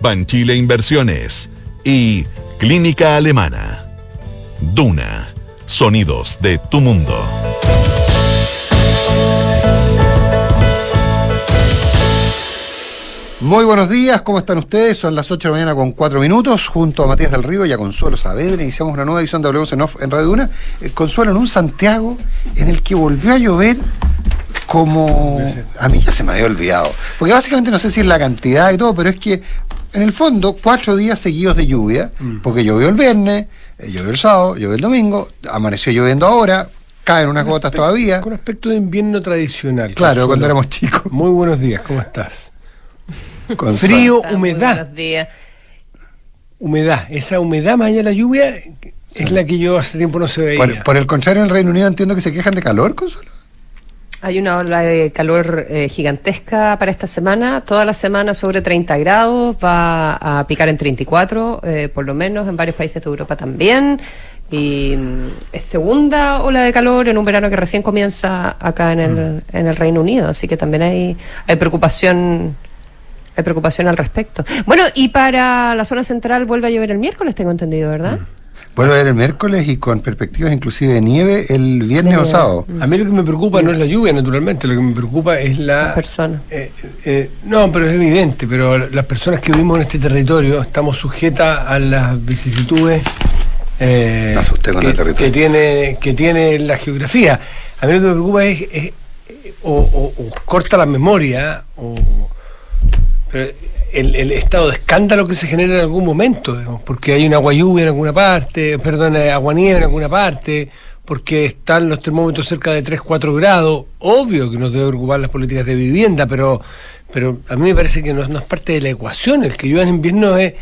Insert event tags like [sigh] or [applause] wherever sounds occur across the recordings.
Banchile Inversiones y Clínica Alemana. Duna. Sonidos de tu mundo. Muy buenos días, ¿cómo están ustedes? Son las 8 de la mañana con 4 minutos, junto a Matías del Río y a Consuelo Saavedra. Iniciamos una nueva edición de Hablemos en Off en Radio Duna. Eh, Consuelo, en un Santiago en el que volvió a llover como... A mí ya se me había olvidado. Porque básicamente no sé si es la cantidad y todo, pero es que en el fondo cuatro días seguidos de lluvia, porque llovió el viernes, eh, llovió el sábado, llovió el domingo, amaneció lloviendo ahora, caen unas gotas todavía. Con aspecto de invierno tradicional. Claro, cuando éramos chicos. Muy buenos días, ¿cómo estás? [laughs] Consuelo. Frío, Está, muy humedad. buenos días. Humedad. Esa humedad más allá de la lluvia es la que yo hace tiempo no se veía. Por, por el contrario, en el Reino Unido entiendo que se quejan de calor, Consuelo. Hay una ola de calor eh, gigantesca para esta semana. Toda la semana sobre 30 grados. Va a picar en 34, eh, por lo menos, en varios países de Europa también. Y mm, es segunda ola de calor en un verano que recién comienza acá en el, en el Reino Unido. Así que también hay, hay preocupación. Hay preocupación al respecto. Bueno, y para la zona central vuelve a llover el miércoles, tengo entendido, ¿verdad? Vuelve a ver el miércoles y con perspectivas inclusive de nieve el viernes o sábado. A mí lo que me preocupa no es la lluvia, naturalmente. Lo que me preocupa es la. Las personas. Eh, eh, no, pero es evidente. Pero las personas que vivimos en este territorio estamos sujetas a las vicisitudes. eh, Me asusté con que, el territorio. que tiene que tiene la geografía. A mí lo que me preocupa es, es- o, o- o corta la memoria o pero el, el estado de escándalo que se genera en algún momento, digamos, porque hay una agua lluvia en alguna parte, perdón, eh, agua nieve en alguna parte, porque están los termómetros cerca de 3, 4 grados, obvio que nos debe preocupar las políticas de vivienda, pero, pero a mí me parece que no, no es parte de la ecuación, el que llueva en invierno es...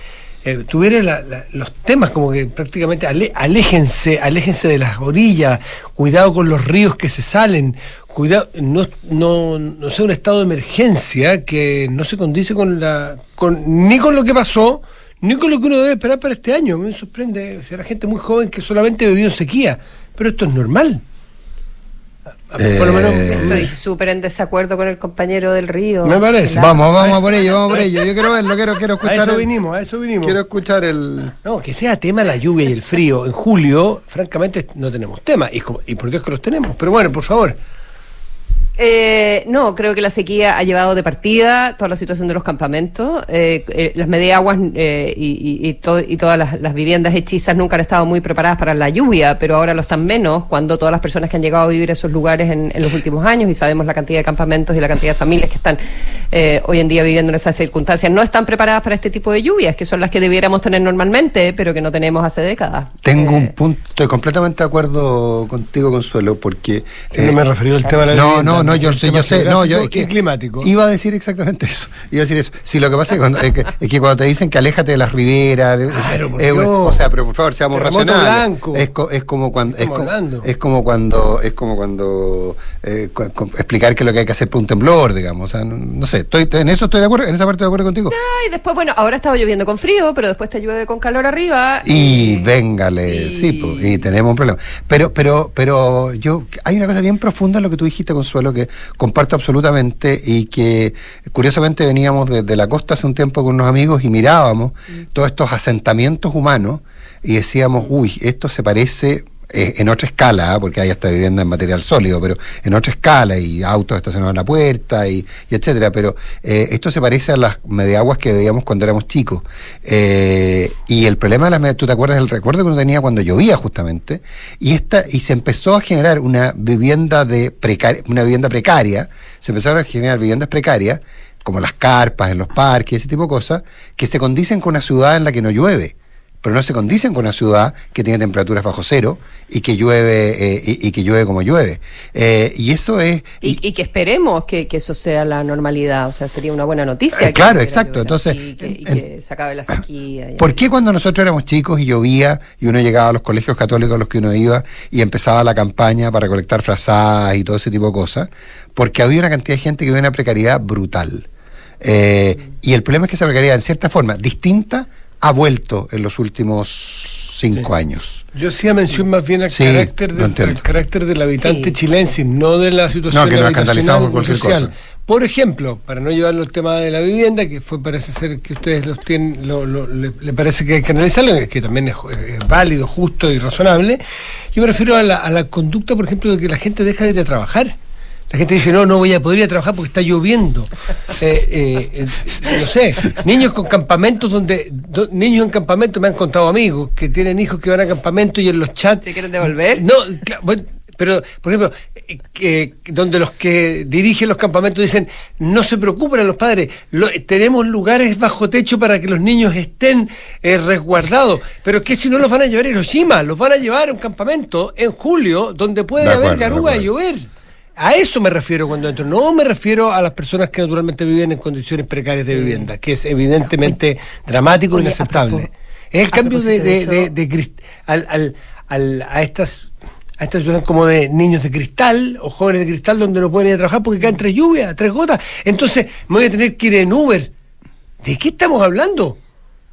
Eh, tuviera los temas como que prácticamente ale- aléjense, aléjense de las orillas, cuidado con los ríos que se salen, cuidado, no, no, no sea un estado de emergencia que no se condice con la, con, ni con lo que pasó, ni con lo que uno debe esperar para este año. Me sorprende, será gente muy joven que solamente vivió en sequía, pero esto es normal. A- a- Por lo menos Eh, Estoy súper en desacuerdo con el compañero del río. Me parece. Vamos, vamos a por ello, vamos a por ello. Yo quiero verlo, quiero, quiero a escuchar. eso el- vinimos, a eso vinimos. Quiero escuchar el. No, que sea tema la lluvia y el frío. En julio, francamente, no tenemos tema. Y, como- y por Dios que los tenemos. Pero bueno, por favor. Eh, no, creo que la sequía ha llevado de partida toda la situación de los campamentos. Eh, eh, las mediaguas eh, y, y- y to- y todas las, las viviendas hechizas nunca han estado muy preparadas para la lluvia, pero ahora lo están menos cuando todas las personas que han llegado a vivir esos lugares en, en los últimos años y sabemos la cantidad de campamentos y la cantidad de familias que están eh, hoy en día viviendo en esas circunstancias no están preparadas para este tipo de lluvias, que son las que debiéramos tener normalmente, pero que no tenemos hace décadas. Tengo Eh, un punto, estoy completamente de acuerdo contigo, Consuelo, porque. No me he referido al tema de la No, vivienda, no, no, me yo yo tema sé, no, yo y climático. Iba a decir exactamente [laughs] eso. Iba a decir eso. Si lo que pasa es, cuando- es que, es que cuando te dicen que aléjate de las riberas, Claro, por eh, o sea, pero por favor, seamos Terremoto racionales. Es, co- es como cuando es como, es como cuando es como cuando eh, cu- cu- explicar que lo que hay que hacer por un temblor, digamos, o sea, no, no sé, estoy en eso estoy de acuerdo, en esa parte estoy de acuerdo contigo. Y después, bueno, ahora estaba lloviendo con frío, pero después te llueve con calor arriba. Y eh, véngale, y- sí, po, y tenemos un problema. Pero, pero, pero yo, hay una cosa bien profunda en lo que tú dijiste, Consuelo, que comparto absolutamente y que curiosamente veníamos desde la costa hace un tiempo con unos amigos y mirábamos todos estos asentamientos humanos y decíamos, uy, esto se parece eh, en otra escala, ¿ah? porque hay hasta vivienda en material sólido, pero en otra escala y autos estacionados en la puerta y, etcétera. Pero eh, esto se parece a las mediaguas que veíamos cuando éramos chicos. Eh, y el problema de las mediaguas, tú te acuerdas del recuerdo que uno tenía cuando llovía justamente, y esta, y se empezó a generar una vivienda de precaria, una vivienda precaria, se empezaron a generar viviendas precarias, como las carpas en los parques, ese tipo de cosas, que se condicen con una ciudad en la que no llueve pero no se condicen con una ciudad que tiene temperaturas bajo cero y que llueve eh, y, y que llueve como llueve. Eh, y eso es... Y, y que esperemos que, que eso sea la normalidad, o sea, sería una buena noticia. Eh, claro, exacto. Entonces, que, y que se acabe la sequía. ¿Por qué cuando nosotros éramos chicos y llovía y uno llegaba a los colegios católicos a los que uno iba y empezaba la campaña para recolectar frazadas y todo ese tipo de cosas? Porque había una cantidad de gente que vivía una precariedad brutal. Eh, y el problema es que esa precariedad, en cierta forma, distinta, ha vuelto en los últimos cinco años. Yo hacía mención más bien al, Sí, carácter, del, al carácter del habitante Sí. chilense, no de la situación No, que nos escandalizamos por cualquier social. cosa. Por ejemplo, para no llevarlo al tema de la vivienda, que fue parece ser que ustedes los tienen, lo, lo- le, le parece que hay que analizarlo, que también es, es válido, justo y razonable. Yo me refiero a la, a la conducta, por ejemplo, de que la gente deja de ir a trabajar. La gente dice, no, no voy a poder ir a trabajar porque está lloviendo. [laughs] Eh, eh, eh, no sé, niños con campamentos donde, do- niños en campamentos me han contado amigos que tienen hijos que van a campamentos y en los chats... ¿Se quieren devolver? No, claro, bueno, pero, por ejemplo, eh, donde los que dirigen los campamentos dicen, no se preocupen a los padres, lo- tenemos lugares bajo techo para que los niños estén eh, resguardados, pero que si no los van a llevar a Hiroshima, los van a llevar a un campamento en julio donde puede De haber acuerdo, de garuga y llover. A eso me refiero cuando entro. No me refiero a las personas que naturalmente viven en condiciones precarias de vivienda, que es evidentemente dramático e inaceptable. Es el cambio de, de de- de- de crist- al, al- al- a estas a esta situación como de niños de cristal o jóvenes de cristal donde no pueden ir a trabajar porque caen tres lluvias, tres gotas. Entonces me voy a tener que ir en Uber. ¿De qué estamos hablando?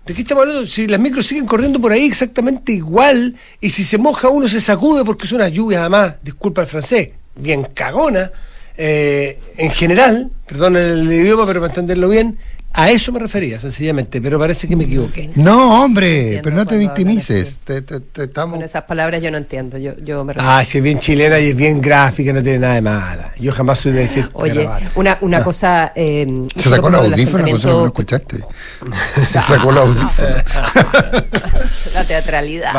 ¿De qué estamos hablando? Si las micros siguen corriendo por ahí exactamente igual y si se moja uno se sacude porque es una lluvia además, disculpa el francés, bien cagona, eh, en general, perdón el idioma pero para entenderlo bien, a eso me refería sencillamente, pero parece que me equivoqué. No, hombre, pero no te victimices. Te- te- te estamos... Con esas palabras yo no entiendo. Yo, yo me Ah, si es bien chilena y es bien gráfica, no tiene nada de mala. Yo jamás soy de decir Oye, una, una cosa. Eh, Se sacó los del audífonos, por eso no lo escuchaste. [laughs] Se sacó los audífonos. la teatralidad.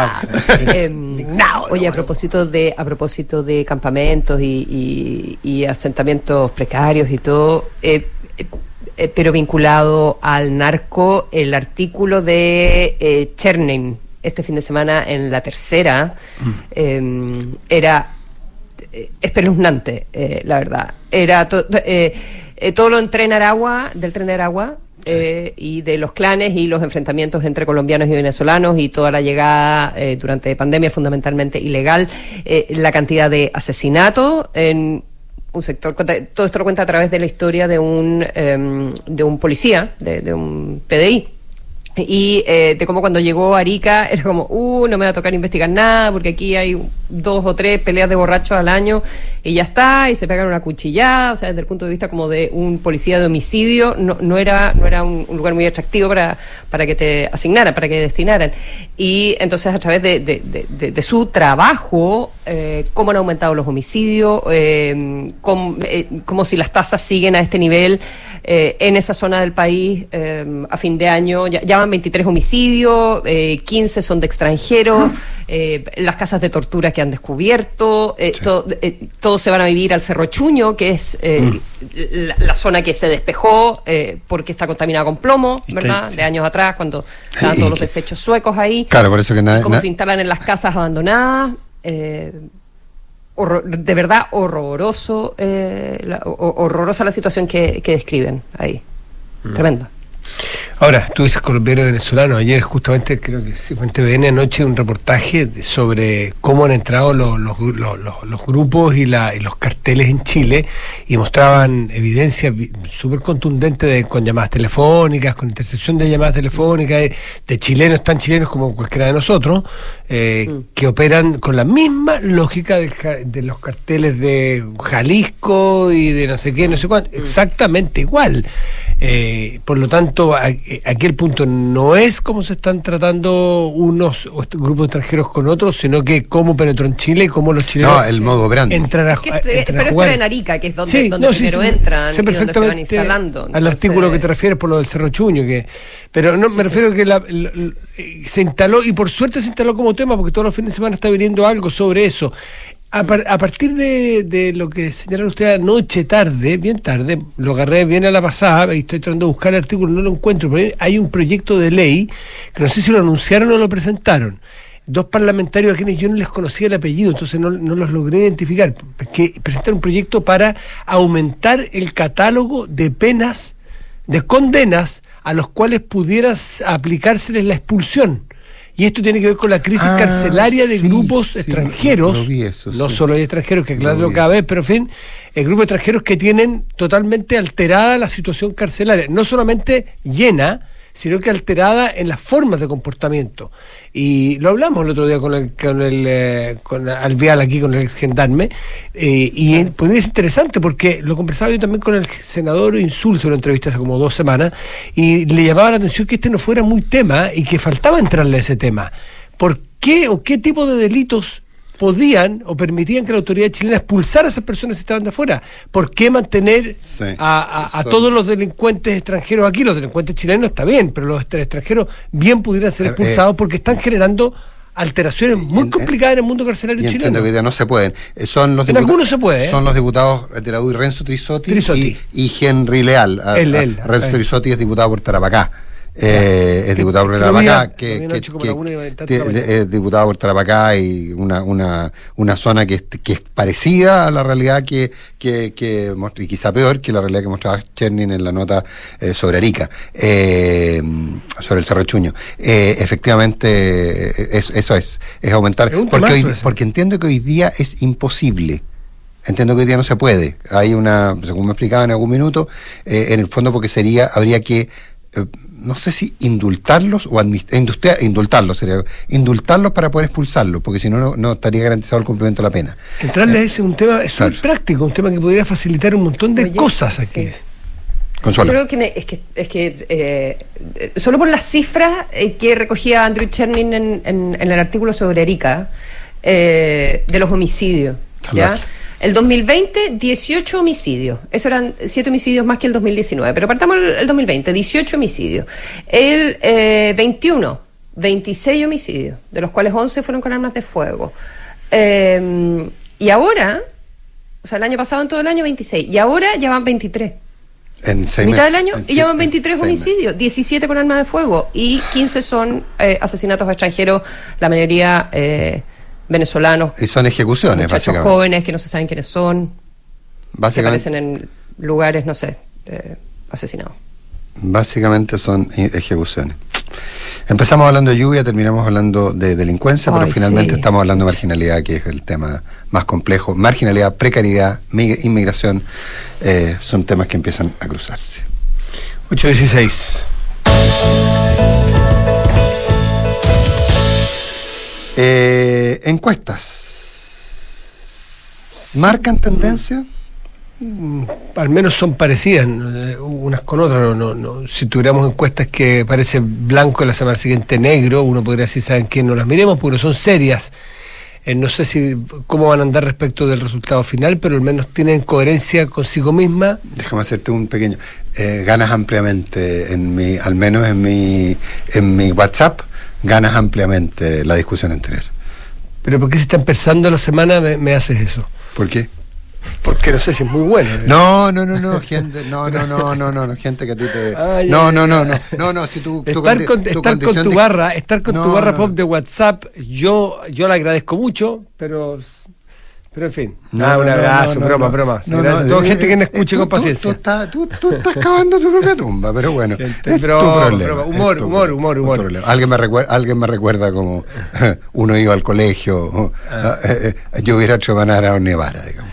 Eh, oye, a propósito de a propósito de campamentos y, y- y asentamientos precarios y todo, eh, eh, pero vinculado al narco, el artículo de eh, Chernin este fin de semana en la tercera eh, era eh, espeluznante, eh, la verdad. Era to- todo lo en tren Aragua, del tren de Aragua, eh, y de los clanes y los enfrentamientos entre colombianos y venezolanos y toda la llegada eh, durante pandemia fundamentalmente ilegal, eh, la cantidad de asesinatos en un sector, todo esto lo cuenta a través de la historia de un, em, de un policía, de, un PDI. Y eh, de cómo cuando llegó a Arica [laughs] era como, uh, no me va a tocar investigar nada porque aquí hay dos o tres peleas de borrachos al año y ya está, y se pegan una cuchillada, o sea, desde el punto de vista como de un policía de homicidio, no, no era, no era un, lugar muy atractivo para, para que te asignaran, para que destinaran. Y entonces a través de- de su trabajo, eh, cómo han aumentado los homicidios, eh, cómo, eh, cómo si las tasas siguen a este nivel eh, en esa zona del país a fin de año, ya, ya van 23 homicidios, eh, 15 son de extranjeros, las casas de tortura que han descubierto, to- eh, todos se van a vivir al Cerro Chuño, que es eh, la, la zona que se despejó porque está contaminada con plomo, ¿verdad? De años atrás, cuando estaban todos los desechos suecos ahí. Claro, por eso que nada. Y cómo na- se instalan en las casas abandonadas. Eh, horror- de verdad horroroso, eh, la- ho- horrorosa la situación que, que describen ahí. Tremendo. Ahora, tú dices colombiano venezolano. Ayer justamente creo que sí, fue en TVN anoche un reportaje de- sobre cómo han entrado los, los, los- los- los grupos y, la- y los carteles en Chile y mostraban evidencia vi- súper contundente de, con llamadas telefónicas, con intercepción de llamadas telefónicas, de, de chilenos tan chilenos como cualquiera de nosotros, eh, que operan con la misma lógica ja- de, los carteles de Jalisco y de no sé qué, no sé cuánto, exactamente igual. Eh, por lo tanto, a- eh, aquel punto no es cómo se están tratando unos grupos extranjeros con otros, sino que cómo penetró en Chile y cómo los chilenos No, el modo operandi. entran a, Es que a- esto- entran a pero esto era en Arica, que es donde, Sí, donde no, primero sí, entran sé y donde se van instalando. Al artículo que te refieres por lo del Cerro Chuño, que, pero no, me refiero que la- la- la- eh, se instaló, y por suerte se instaló como tema, porque todos los fines de semana está viniendo algo sobre eso. A, par- a partir de, lo que señalaron ustedes anoche, tarde, bien tarde, lo agarré bien a la pasada y estoy tratando de buscar el artículo, no lo encuentro, pero hay- un proyecto de ley que no sé si lo anunciaron o lo presentaron. Dos parlamentarios a quienes yo no les conocía el apellido, entonces no, los logré identificar, que presentan un proyecto para aumentar el catálogo de penas, de condenas a los cuales pudiera aplicárseles la expulsión. Y esto tiene que ver con la crisis Ah, carcelaria de sí, grupos sí, extranjeros. lo eso, no sí. solo hay extranjeros, que Lo aclararlo vi cada vez, pero en fin, el grupo de extranjeros que tienen totalmente alterada la situación carcelaria. No solamente llena, sino que alterada en las formas de comportamiento. Y lo hablamos el otro día con el, con el eh, con Alveal aquí, con el ex gendarme, eh, y es- pues es interesante porque lo conversaba yo también con el senador Insulza en una entrevista hace como dos semanas, y le llamaba la atención que este no fuera muy tema y que faltaba entrarle a ese tema. ¿Por qué o qué tipo de delitos podían o permitían que la autoridad chilena expulsara a esas personas si estaban de afuera? ¿Por qué mantener Sí. a, a- a Son- todos los delincuentes extranjeros aquí? Los delincuentes chilenos está bien, pero los extranjeros bien pudieran ser Eh, expulsados eh, porque están generando alteraciones muy en- complicadas en el mundo carcelario Y chileno. entiendo que día no se pueden. Eh, Son los En algunos se puede, ¿eh? Son los diputados de la UI Renzo Trisotti, Trisotti. Y, y Henry Leal. A- Él, a- él, Renzo eh. Trisotti es diputado por Tarapacá. Eh, es diputado vi Tarapacá, que, que- que- de es diputado por Tarapacá y una, una, una zona que, es- que es parecida a la realidad que, que, que y quizá peor que la realidad que mostraba Chernin en la nota eh, sobre Arica, eh, sobre el Cerro Chuño. Eh, efectivamente, eh, es- eso es, es aumentar. Porque, hoy- porque entiendo que hoy día es imposible. Entiendo que hoy día no se puede. Hay una, según me explicaba en algún minuto, eh, en el fondo porque sería, habría que, eh, no sé si indultarlos o industea- indultarlos sería, indultarlos para poder expulsarlos, porque si no, no, no estaría garantizado el cumplimiento de la pena. Entrarle a ese es un tema, es Claro. práctico, un tema que podría facilitar un montón de Oye, cosas aquí. sí. Consuelo. Solo que me- es que, es que eh, eh, solo por las cifras eh, que recogía Andrew Chernin en, en- en el artículo sobre Erika, eh, de los homicidios. ¿ya? El 2020, 18 homicidios. Eso eran 7 homicidios más que el 2019. Pero partamos el, el 2020, 18 homicidios. El eh, 21, 26 homicidios, de los cuales 11 fueron con armas de fuego. Eh, y ahora, o sea, el año pasado en todo el año 26, y ahora ya van 23 En seis mitad del meses, año en y llevan siete- 23 seis meses. homicidios, 17 con arma de fuego y 15 son eh, asesinatos extranjeros, la mayoría eh, venezolanos, Y son ejecuciones, muchachos básicamente. jóvenes que no se saben quiénes son, que Básicamente, aparecen en lugares, no sé, eh, asesinados. básicamente son ejecuciones. Empezamos hablando de lluvia, terminamos hablando de delincuencia, pero finalmente sí. estamos hablando de marginalidad, que es el tema más complejo. Marginalidad, precariedad, mi- inmigración, eh, son temas que empiezan a cruzarse. 816. Eh, encuestas. ¿Marcan tendencia? al menos son parecidas eh, unas con otras. No, no, no. Si tuviéramos encuestas que parece blanco y la semana siguiente negro, uno podría decir, ¿saben qué? No las miremos porque son serias. Eh, no sé si cómo van a andar respecto del resultado final, pero al menos tienen coherencia consigo misma. Déjame hacerte un pequeño. eh, ganas ampliamente, en mi, al menos en mi, en mi WhatsApp, ganas ampliamente la discusión anterior. Pero ¿por qué si está empezando la semana me, me haces eso? ¿Por qué? Porque no sé si es muy bueno. eh. No, no, no, no, gente, no, no, no, no, no, no, gente que a ti te... [laughs] No, no, no, no, no, no, si tú... tu Estar, con, tu estar con condición tu de- barra, estar con tu barra pop de WhatsApp, yo, yo la agradezco mucho, pero, pero en fin. No, ah, un no, abrazo, no, no, broma, no. broma. No, no, eh, gente que me eh, escuche con paciencia. Tú, estás, cavando tu propia tumba, pero bueno. Es problema. Humor, humor, humor, humor. Alguien me, recuerda, alguien me recuerda como [laughs] uno iba al colegio, [laughs] eh, yo hubiera hecho ganar a Nevara, digamos.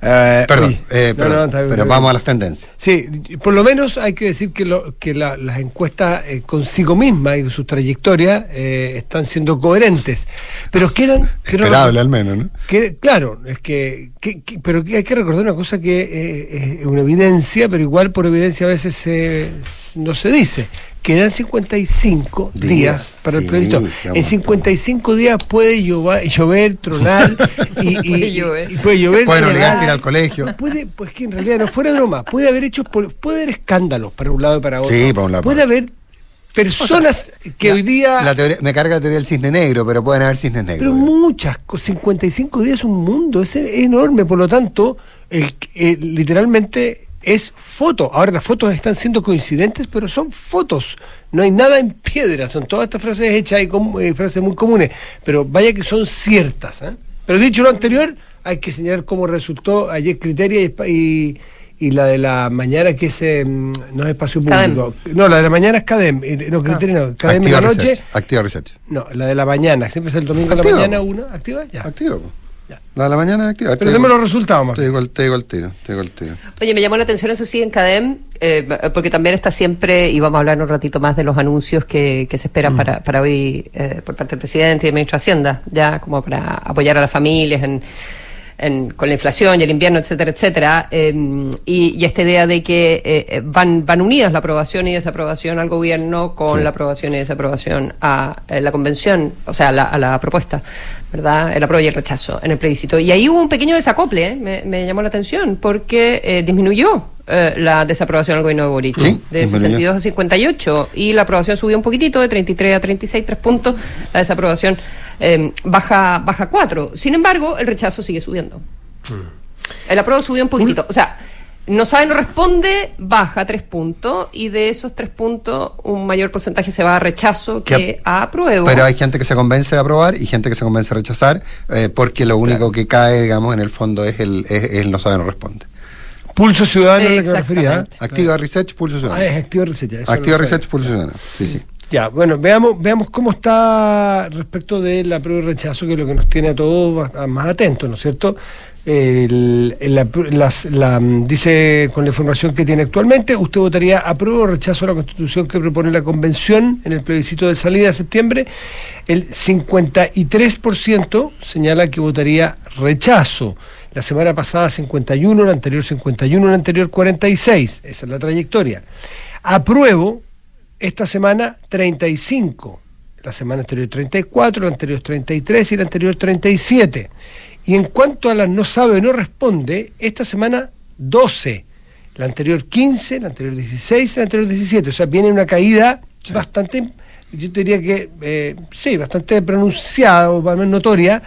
Eh, Perdón, eh, perdón, no, bien, pero vamos a las tendencias. Sí, por lo menos hay que decir que, lo, que la- las encuestas eh, consigo mismas y sus trayectorias eh, están siendo coherentes. Pero quedan. Esperable al menos, ¿no? que, claro, es que, que- que- pero hay que recordar una cosa que eh, es una evidencia, pero igual por evidencia a veces se- no se dice. Quedan 55 días, Días, para el sí, qué En montón. 55 días puede llover, llover tronar [laughs] y, y- Puede llover. y puede llover. Pueden nevar. obligarte a ir al colegio. Puede, pues que en realidad no fuera broma, puede haber hecho, puede haber escándalos para un lado y para otro. Sí, para un lado, Puede haber personas que La- hoy día... la teoría- me carga la teoría del cisne negro, pero pueden haber cisnes negros. Pero muchas, co- 55 días es un mundo, es enorme, por lo tanto, el, eh, literalmente es foto. Ahora las fotos están siendo coincidentes, pero son fotos. No hay nada en piedra, son todas estas frases hechas y com- eh, frases muy comunes, pero vaya que son ciertas. ¿eh? Pero dicho lo anterior, hay que señalar cómo resultó ayer Criteria y, y, y la de la mañana, que es, eh, no es espacio Cadem. público. No, la de la mañana es Cadem, eh, no, Criteria no, Cadem en Activa la noche. Research. Activa Research. No, la de la mañana, siempre es el domingo en la Activa. mañana, una, activa, ya. Activo. La de la mañana es activa. Pero los resultados, más Te digo, el- te digo el tiro. Te digo el tiro. Oye, me llamó la atención eso sí en CADEM, eh, porque también está siempre, y vamos a hablar un ratito más de los anuncios que, que se esperan para, para hoy eh, por parte del presidente y del ministro de Hacienda, ya como para apoyar a las familias en, en- con la inflación y el invierno, etcétera, etcétera. eh, y, y esta idea de que eh, eh, van, van unidas la aprobación y desaprobación al gobierno con Sí. la aprobación y desaprobación a eh, la convención, o sea, a la, a la propuesta, ¿verdad? El apruebo y el rechazo en el plebiscito. Y ahí hubo un pequeño desacople, ¿eh? me, me llamó la atención, porque eh, disminuyó eh, la desaprobación al gobierno de Boric, Sí, de disminuyó. 62 a 58, y la aprobación subió un poquitito, de 33 a 36, tres puntos, la desaprobación eh, baja, baja 4. Sin embargo, el rechazo sigue subiendo. El apruebo subió un poquitito. O sea, no sabe, no responde, baja tres puntos y de esos tres puntos un mayor porcentaje se va a rechazo que Que- a apruebo. Pero hay gente que se convence de aprobar y gente que se convence de rechazar, eh, porque lo único que cae, digamos, en el fondo es el, es, es el no sabe, no responde. Pulso Ciudadano es lo que me refería. ¿eh? Activa Research, Pulso Ah, Ciudadano. es Activa Research. ya, eso Activa no Research. Pulso Ciudadano. Sí, sí. Ya, bueno, veamos, veamos cómo está respecto de la prueba y rechazo, que es lo que nos tiene a todos más- atentos, ¿no es cierto? El- el- la, las- la, dice con la información que tiene actualmente, usted votaría apruebo o rechazo a la constitución que propone la convención en el plebiscito de salida de septiembre. El 53% señala que votaría rechazo. La semana pasada 51, la anterior 51, la anterior 46. Esa es la trayectoria. Apruebo esta semana 35, la semana anterior 34, la anterior 33 y la anterior 37. Y en cuanto a las no sabe o no responde, esta semana 12, la anterior 15, la anterior 16 y la anterior 17. O sea, viene una caída bastante, yo diría que, eh, sí, bastante pronunciada o más notoria.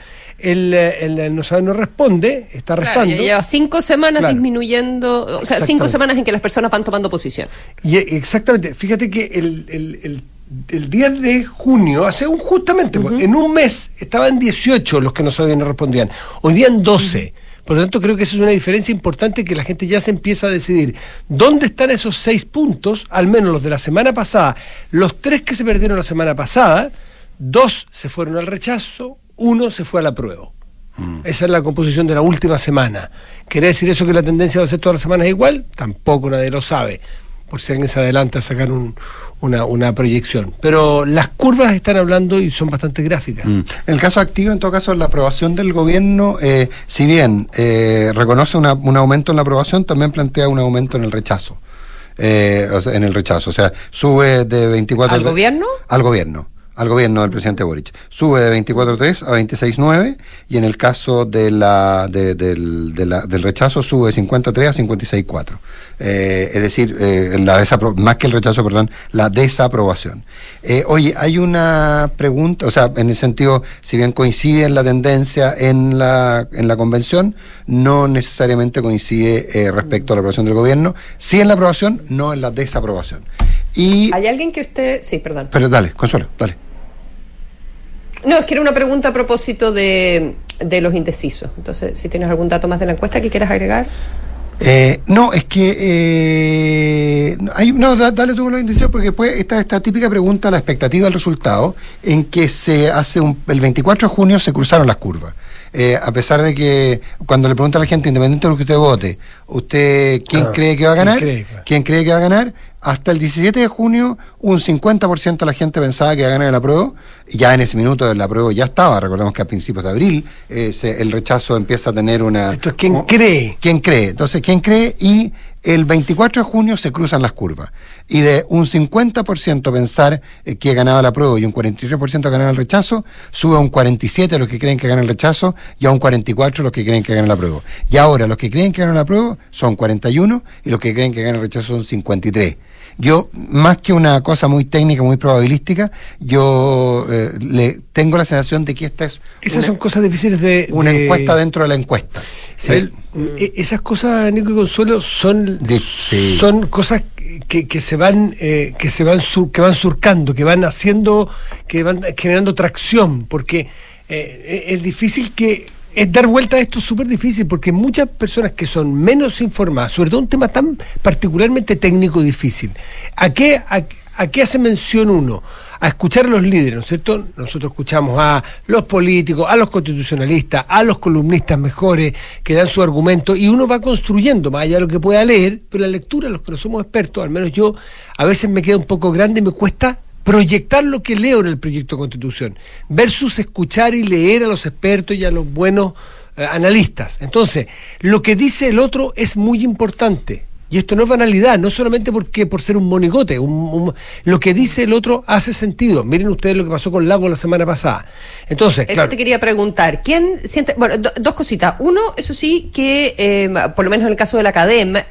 El, eh, el, el no sabe no responde, está restando. ya lleva cinco semanas Claro. disminuyendo, o sea, cinco semanas en que las personas van tomando posición. Y eh, exactamente, fíjate que el, el, el, el 10 de junio, hace un justamente, pues, en un mes estaban 18 los que no sabían no respondían, hoy día en 12. Por lo tanto, creo que esa es una diferencia importante que la gente ya se empieza a decidir. ¿Dónde están esos seis puntos? Al menos los de la semana pasada. Los tres que se perdieron la semana pasada, dos se fueron al rechazo, uno se fue al apruebo. Esa es la composición de la última semana. ¿Quiere decir eso que la tendencia va a ser todas las semanas igual? Tampoco nadie lo sabe. Por si alguien se adelanta a sacar un- una, una proyección. Pero las curvas están hablando y son bastante gráficas. Mm. En el caso activo, en todo caso, la aprobación del gobierno, eh, si bien eh, reconoce una- un aumento en la aprobación, también plantea un aumento en el rechazo. Eh, o sea, en el rechazo. O sea, sube de 24... ¿Al gobierno? Al gobierno. Al gobierno del presidente Boric. Sube de 24.3 a 26.9 y en el caso de la, de- del, de la- del rechazo sube de 53 a 56.4. Eh, es decir, eh, la desapro- más que el rechazo, perdón, la desaprobación. Eh, oye, hay una pregunta, o sea, en el sentido, si bien coincide en la tendencia en la, en la convención, no necesariamente coincide eh, respecto a la aprobación del gobierno, sí en la aprobación, no en la desaprobación. Y, ¿Hay alguien que usted, sí, perdón. pero dale, Consuelo, dale. No, es que era una pregunta a propósito de, de los indecisos. Entonces, si tienes algún dato más de la encuesta que quieras agregar. Eh, no, es que eh, no, hay, no, da- dale tú con los indecisos porque después está esta típica pregunta, la expectativa del resultado, en que se hace un, el 24 de junio se cruzaron las curvas. Eh, a pesar de que cuando le pregunta a la gente, independiente de lo que usted vote, ¿usted quién Ah, cree que va a ¿quién ganar? cree, claro. ¿Quién cree que va a ganar? Hasta el 17 de junio, un 50% de la gente pensaba que iba a ganar el apruebo. Ya en ese minuto el apruebo ya estaba. Recordemos que a principios de abril eh, se- el rechazo empieza a tener una. Esto es quién cree. ¿Quién cree? Entonces, ¿quién cree? Y el 24 de junio se cruzan las curvas. Y de un 50% pensar eh, que ganaba la prueba y un 43% ganaba el rechazo, sube a un 47% los que creen que gana el rechazo y a un 44% los que creen que gana la prueba. Y ahora los que creen que gana la prueba son 41 y los que creen que gana el rechazo son 53. Yo, más que una cosa muy técnica, muy probabilística, yo eh, le tengo la sensación de que esta es Esas una, son cosas difíciles de. una de- encuesta dentro de la encuesta. Sí. El- e- esas cosas, Nico y Consuelo, son, De- sí. son cosas que, que se van eh, que se van sur- que van surcando, que van haciendo, que van generando tracción, porque eh, es difícil que es dar vuelta a esto es súper difícil porque muchas personas que son menos informadas, sobre todo un tema tan particularmente técnico difícil, ¿a qué, a, a qué hace mención uno? A escuchar a los líderes, ¿no es cierto? Nosotros escuchamos a los políticos, a los constitucionalistas, a los columnistas mejores que dan su argumento y uno va construyendo, más allá de lo que pueda leer, pero la lectura, los que no somos expertos, al menos yo, a veces me queda un poco grande y me cuesta proyectar lo que leo en el proyecto de constitución, versus escuchar y leer a los expertos y a los buenos eh, analistas. Entonces, lo que dice el otro es muy importante. Y esto no es banalidad, no solamente porque por ser un monigote, un- un- lo que dice el otro hace sentido. Miren ustedes lo que pasó con Lago la semana pasada. Entonces, Eso claro, te quería preguntar. ¿Quién siente.? Bueno, do- dos cositas. Uno, eso sí, que eh, por lo menos en el caso de la academia.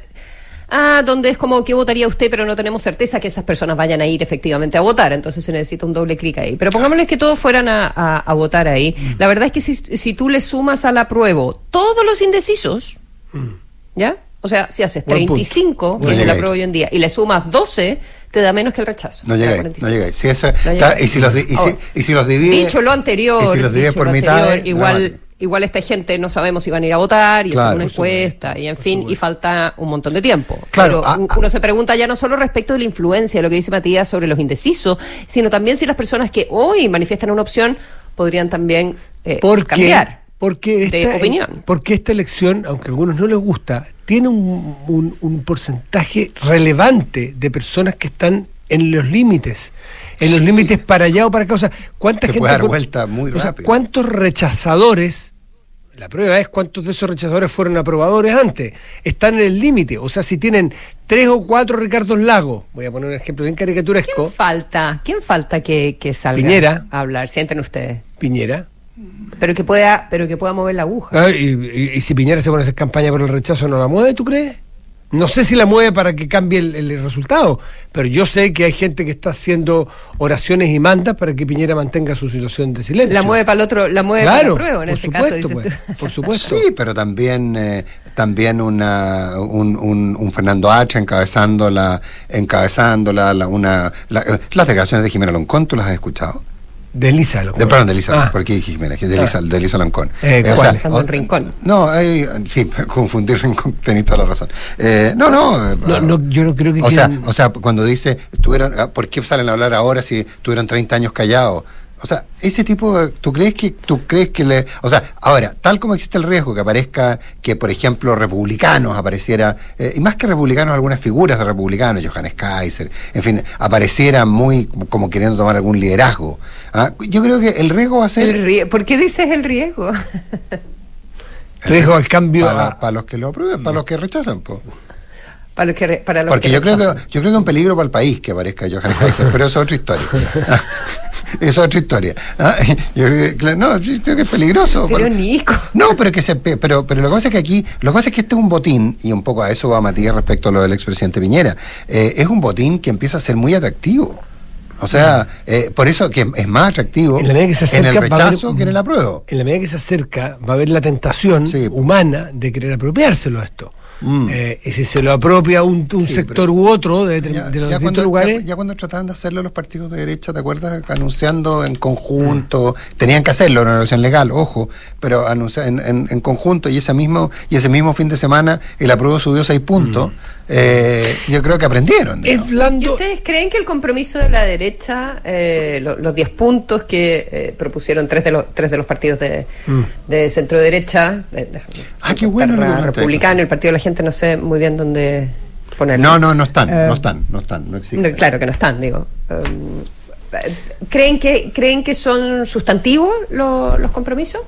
Ah, donde es como que votaría usted, pero no tenemos certeza que esas personas vayan a ir efectivamente a votar. Entonces se necesita un doble clic ahí. Pero pongámosles que todos fueran a, a- a votar ahí. La verdad es que si, si tú le sumas al apruebo todos los indecisos, ¿ya? O sea, si haces Buen punto. 35, que es el apruebo hoy en día, y le sumas 12, te da menos que el rechazo. No llega ahí, 45. no llega esa- No y, si y, si, y si los divide. Dicho lo anterior, y si los divide dicho por lo mitad. anterior, igual, igual esta gente no sabemos si van a ir a votar y Claro, hacer una encuesta y en fin, y falta un montón de tiempo. Claro, Pero un- uno se pregunta ya no solo respecto de la influencia, de lo que dice Matías sobre los indecisos, sino también si las personas que hoy manifiestan una opción podrían también eh, ¿Por qué? cambiar. Porque de esta, opinión. porque esta elección, aunque a algunos no les gusta, tiene un, un- un porcentaje relevante de personas que están en los límites, en los Sí. límites para allá o para acá. O sea, ¿cuánta Se gente puede dar con- vuelta muy o sea, rápido. ¿cuántos rechazadores? La prueba es cuántos de esos rechazadores fueron aprobadores antes. Están en el límite. O sea, si tienen tres o cuatro Ricardo Lago, voy a poner un ejemplo bien caricaturesco, ¿Quién falta? ¿Quién falta que, que salga Piñera. a hablar? Sienten ustedes. Piñera. Pero que pueda, pero que pueda mover la aguja. Ah, y, y- y si Piñera se pone a hacer campaña por el rechazo, ¿no la mueve, tú crees? No sé si la mueve para que cambie el, el resultado, pero yo sé que hay gente que está haciendo oraciones y mandas para que Piñera mantenga su situación de silencio. La mueve para el otro, la mueve Claro, para el prueba en por ese caso. supuesto, pues, tú. por supuesto. Sí, pero también eh, también una, un, un, un Fernando H encabezando la encabezando la, una la- eh, las declaraciones de Jimena Loncón, ¿tú las has escuchado? De Elisa, lo De, perdón, de Elisa, Ah, porque dije Jimena, que de Elisa, de Elisa Loncón. Eh, o ¿cuál? Pensando en Rincón. No, hay- sí, [laughs] confundí Rincón, tenés toda la razón. Eh, no, no, eh, No, no, yo no creo que o sea, quieran- o sea, cuando dice, ah, ¿por qué salen a hablar ahora si tuvieron 30 años callados? O sea, ese tipo, de- ¿tú crees que, tú crees que le, o sea, ahora, tal como existe el riesgo que aparezca, que por ejemplo republicanos apareciera, eh, y más que republicanos, algunas figuras de republicanos, Johannes Kaiser, en fin, aparecieran muy como queriendo tomar algún liderazgo. ¿ah? Yo creo que el riesgo va a ser El ¿Por qué dices el riesgo? [laughs] riesgo al cambio. para, a- para los que lo aprueben, para los que rechazan, po. para los que, re- para los Porque que yo creo que yo creo que es un peligro para el país que aparezca Johannes Kaiser, pero eso es otra historia. [laughs] es otra historia. Ah, [laughs] Yo creo que, claro, no, yo creo que es peligroso. Pero Nico. No, pero que se pe- pero pero lo que pasa es que aquí, lo que pasa es que este es un botín y un poco a eso va Matías respecto a lo del expresidente Piñera. Eh, es un botín que empieza a ser muy atractivo. O sea, eh, por eso que es más atractivo En la medida que se en el acerca, va a haber- rechazo que en el apruebo. En la medida que se acerca, va a haber la tentación Sí. humana de querer apropiárselo a esto. Mm. Eh, y si se lo apropia un, un Sí, sector u otro de, de Ya, los ya distintos cuando, lugares. ya- ya cuando trataban de hacerlo los partidos de derecha, ¿te acuerdas? Anunciando en conjunto, tenían que hacerlo, una relación legal, ojo, pero anuncia- en, en- en conjunto y ese mismo y ese mismo fin de semana el apruebo subió seis puntos. eh, yo creo que aprendieron. es digamos. ¿Y blando. ustedes creen que el compromiso de la derecha, eh, lo- los 10 puntos que eh, propusieron tres de los tres de los partidos de, de centro derecha, de- Ah, qué bueno republicano y el partido de la gente, no sé muy bien dónde ponerlo. No, no, no están, Eh, no están, no están, no existen. No, claro que no están, digo. Um, ¿creen, que, ¿Creen que son sustantivos lo- los compromisos?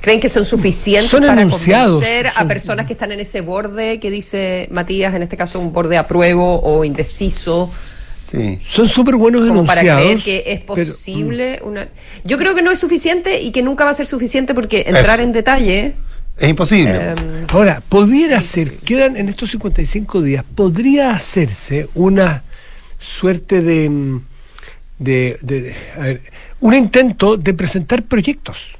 ¿Creen que son suficientes Son para enunciados, convencer a son- personas que están en ese borde que dice Matías, en este caso un borde apruebo o indeciso? Sí. Son súper buenos como para enunciados. creer que es pero- mm. posible una yo creo que no es suficiente y que nunca va a ser suficiente porque entrar Eso. en detalle Es imposible. Em, Ahora, pudiera ser, quedan en estos 55 días, podría hacerse una suerte de, mm, de, de- de- a ver, un intento de presentar proyectos.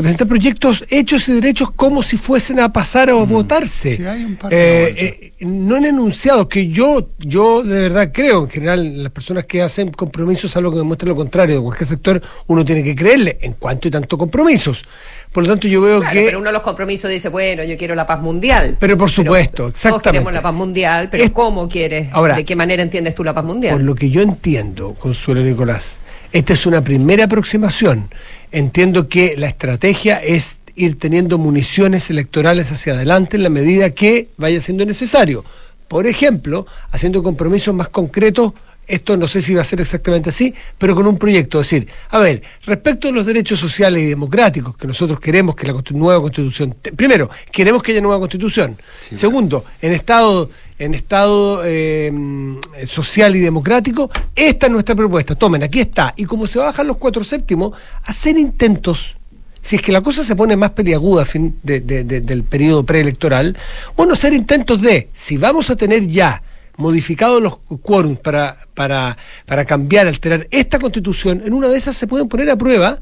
De presentar proyectos hechos y derechos como si fuesen a pasar o a votarse. Mm. Sí, hay un par Eh, de eh, no en enunciados, que yo, yo de verdad creo, en general, las personas que hacen compromisos a lo que demuestra lo contrario de cualquier sector, uno tiene que creerle en cuanto y tanto compromisos. Por lo tanto, yo veo claro, que. pero uno de los compromisos dice, bueno, yo quiero la paz mundial. Pero por supuesto, Todos exactamente. queremos la paz mundial, pero Es- ¿cómo quieres? Ahora, ¿De qué manera entiendes tú la paz mundial? Por lo que yo entiendo, Consuelo Nicolás, esta es una primera aproximación. Entiendo que la estrategia es ir teniendo municiones electorales hacia adelante en la medida que vaya siendo necesario. Por ejemplo, haciendo compromisos más concretos, esto no sé si va a ser exactamente así, pero con un proyecto. Es decir, a ver, respecto a los derechos sociales y democráticos que nosotros queremos que la nueva constitución, primero, queremos que haya nueva constitución. Segundo, en estado, en estado eh, social y democrático, esta es nuestra propuesta. Tomen, aquí está. Y como se bajan los cuatro séptimos, hacer intentos si es que la cosa se pone más peliaguda a fin de- de- de- del periodo preelectoral, bueno, hacer intentos de, si vamos a tener ya modificados los quórums para, para, para cambiar, alterar esta constitución, en una de esas se pueden poner a prueba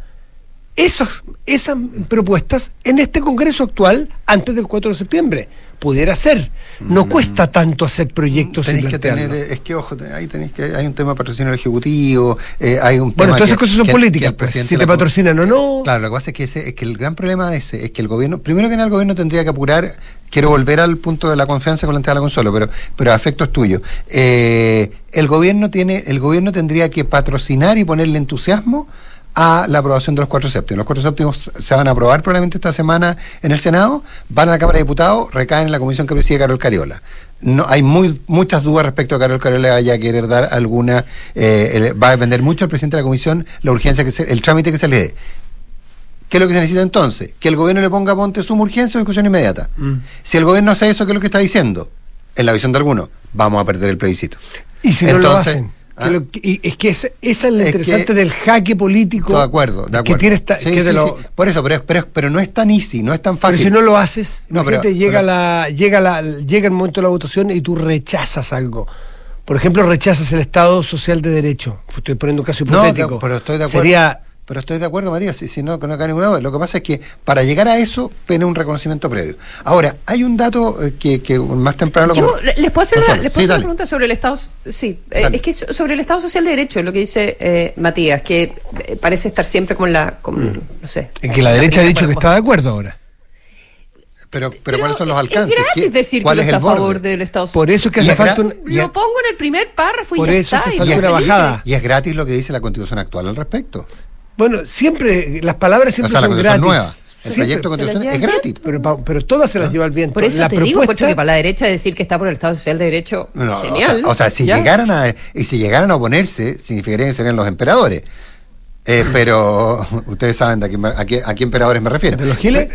esas, esas propuestas en este Congreso actual antes del 4 de septiembre. Pudiera ser. No cuesta tanto hacer proyectos y Mm. Tenéis que tener, eh, es que ojo, ahí tenéis que, hay un tema de patrocinio ejecutivo, eh, hay un Bueno, tema todas esas cosas son que- políticas, que pues, si te patrocinan o no. Claro, lo que pasa es que, ese, es que el gran problema de ese es que el gobierno, primero que nada el gobierno tendría que apurar, quiero volver al punto de la confianza con la entrada de la consuelo, pero, pero a efectos tuyos. Eh, el gobierno tiene, el gobierno tendría que patrocinar y ponerle entusiasmo a la aprobación de los cuatro séptimos. Los cuatro séptimos se van a aprobar probablemente esta semana en el Senado, van a la Cámara de Diputados, recaen en la comisión que preside Carol Cariola. No, hay muy, muchas dudas respecto a Carol Cariola vaya a querer dar alguna, eh, el- va a depender mucho el presidente de la comisión la urgencia que se, el trámite que se le dé. ¿Qué es lo que se necesita entonces? Que el gobierno le ponga a ponte suma urgencia o discusión inmediata. Mm. Si el gobierno hace eso, ¿qué es lo que está diciendo? En la visión de algunos, vamos a perder el plebiscito. Y si no lo Entonces, hacen. ¿Ah? lo- y- es que esa, esa es lo Es interesante que- del jaque político. De acuerdo, de acuerdo. Que tiene esta, Sí, que de sí, lo- sí. Por eso, pero, es- pero, es- pero no es tan easy, no es tan Pero fácil. si no lo haces, No, pero- llega, pero- la, llega, la, llega el momento de la votación y tú rechazas algo. Por ejemplo, rechazas el Estado social de derecho. Estoy poniendo un caso No, hipotético. pero estoy de acuerdo. Sería, Pero estoy de acuerdo, Matías, si, si no, no cae ninguna duda. Lo que pasa es que para llegar a eso, tiene un reconocimiento previo. Ahora, hay un dato eh, que, que más temprano... lo Yo, ¿Les puedo hacer, una, les puedo sí, hacer una pregunta sobre el Estado? Sí, eh, es que so- sobre el Estado Social de Derecho, lo que dice eh, Matías, que eh, parece estar siempre como en la. como, Mm. no sé. en que la derecha ha dicho que está de acuerdo ahora. Pero, pero, ¿cuáles son los es alcances? gratis ¿Qué- decir ¿Cuál que es el está a favor borde? del Estado Por eso es que hace es falta un... Lo es- pongo en el primer párrafo y Por ya eso está. hace y falta una bajada. Y es gratis lo que dice la Constitución actual al respecto. Bueno, siempre, las palabras O siempre sea, la son Constitución gratis. nueva. El Siempre. proyecto de se la Constitución lleva es gratis. Pero, pa- pero todas se las lleva el viento. Por eso la te digo, propuesta, encuentro que para la derecha decir que está por el Estado Social de Derecho, No, genial. O sea, o sea, si ya. llegaran a y si llegaran a oponerse, significaría que serían los emperadores. Eh, [laughs] pero ustedes saben de a qué, me- a qué- a qué emperadores me refiero. ¿De los giles?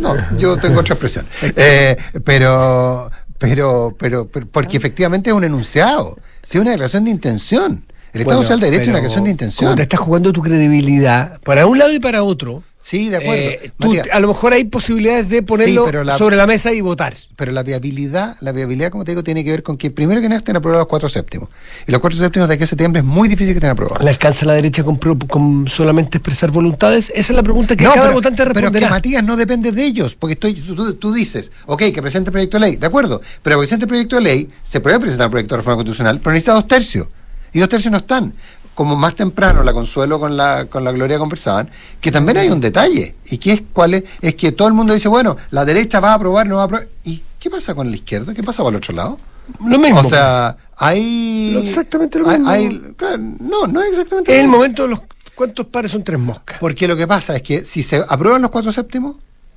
No, yo tengo otra expresión. [laughs] Eh, pero, pero, pero, pero, porque efectivamente es un enunciado, sí, es una declaración de intención. El Estado Bueno, Social de Derecho es una declaración de Como intención. te estás jugando tu credibilidad para un lado y para otro. Sí, de acuerdo. eh, tú- a lo mejor hay posibilidades de ponerlo la- sobre la mesa y votar. pero la viabilidad, la viabilidad, como te digo, tiene que ver con que primero que nada estén aprobados los cuatro séptimos. Y los cuatro séptimos de aquí a septiembre es muy difícil que estén aprobados. ¿Le alcanza la derecha con, con solamente expresar voluntades? Esa es la pregunta que cada pero, votante pero que responderá. Matías no depende de ellos, porque estoy, tú, tú- dices, ok, que presente el proyecto de ley, de acuerdo, pero presente el proyecto de ley, se puede presentar un proyecto de reforma constitucional, pero necesita dos tercios, y dos tercios no están. Como más temprano la Consuelo con la, con la Gloria conversaban, que también hay un detalle, y que es cuál es, es que todo el mundo dice, bueno, la derecha va a aprobar, no va a aprobar, ¿y qué pasa con la izquierda? ¿Qué pasa con el otro lado? Lo mismo. O sea, hay... Exactamente lo mismo. hay- claro, no, no es exactamente en lo el mismo. momento de los cuántos pares son tres moscas. Porque lo que pasa es que si se aprueban los cuatro séptimos,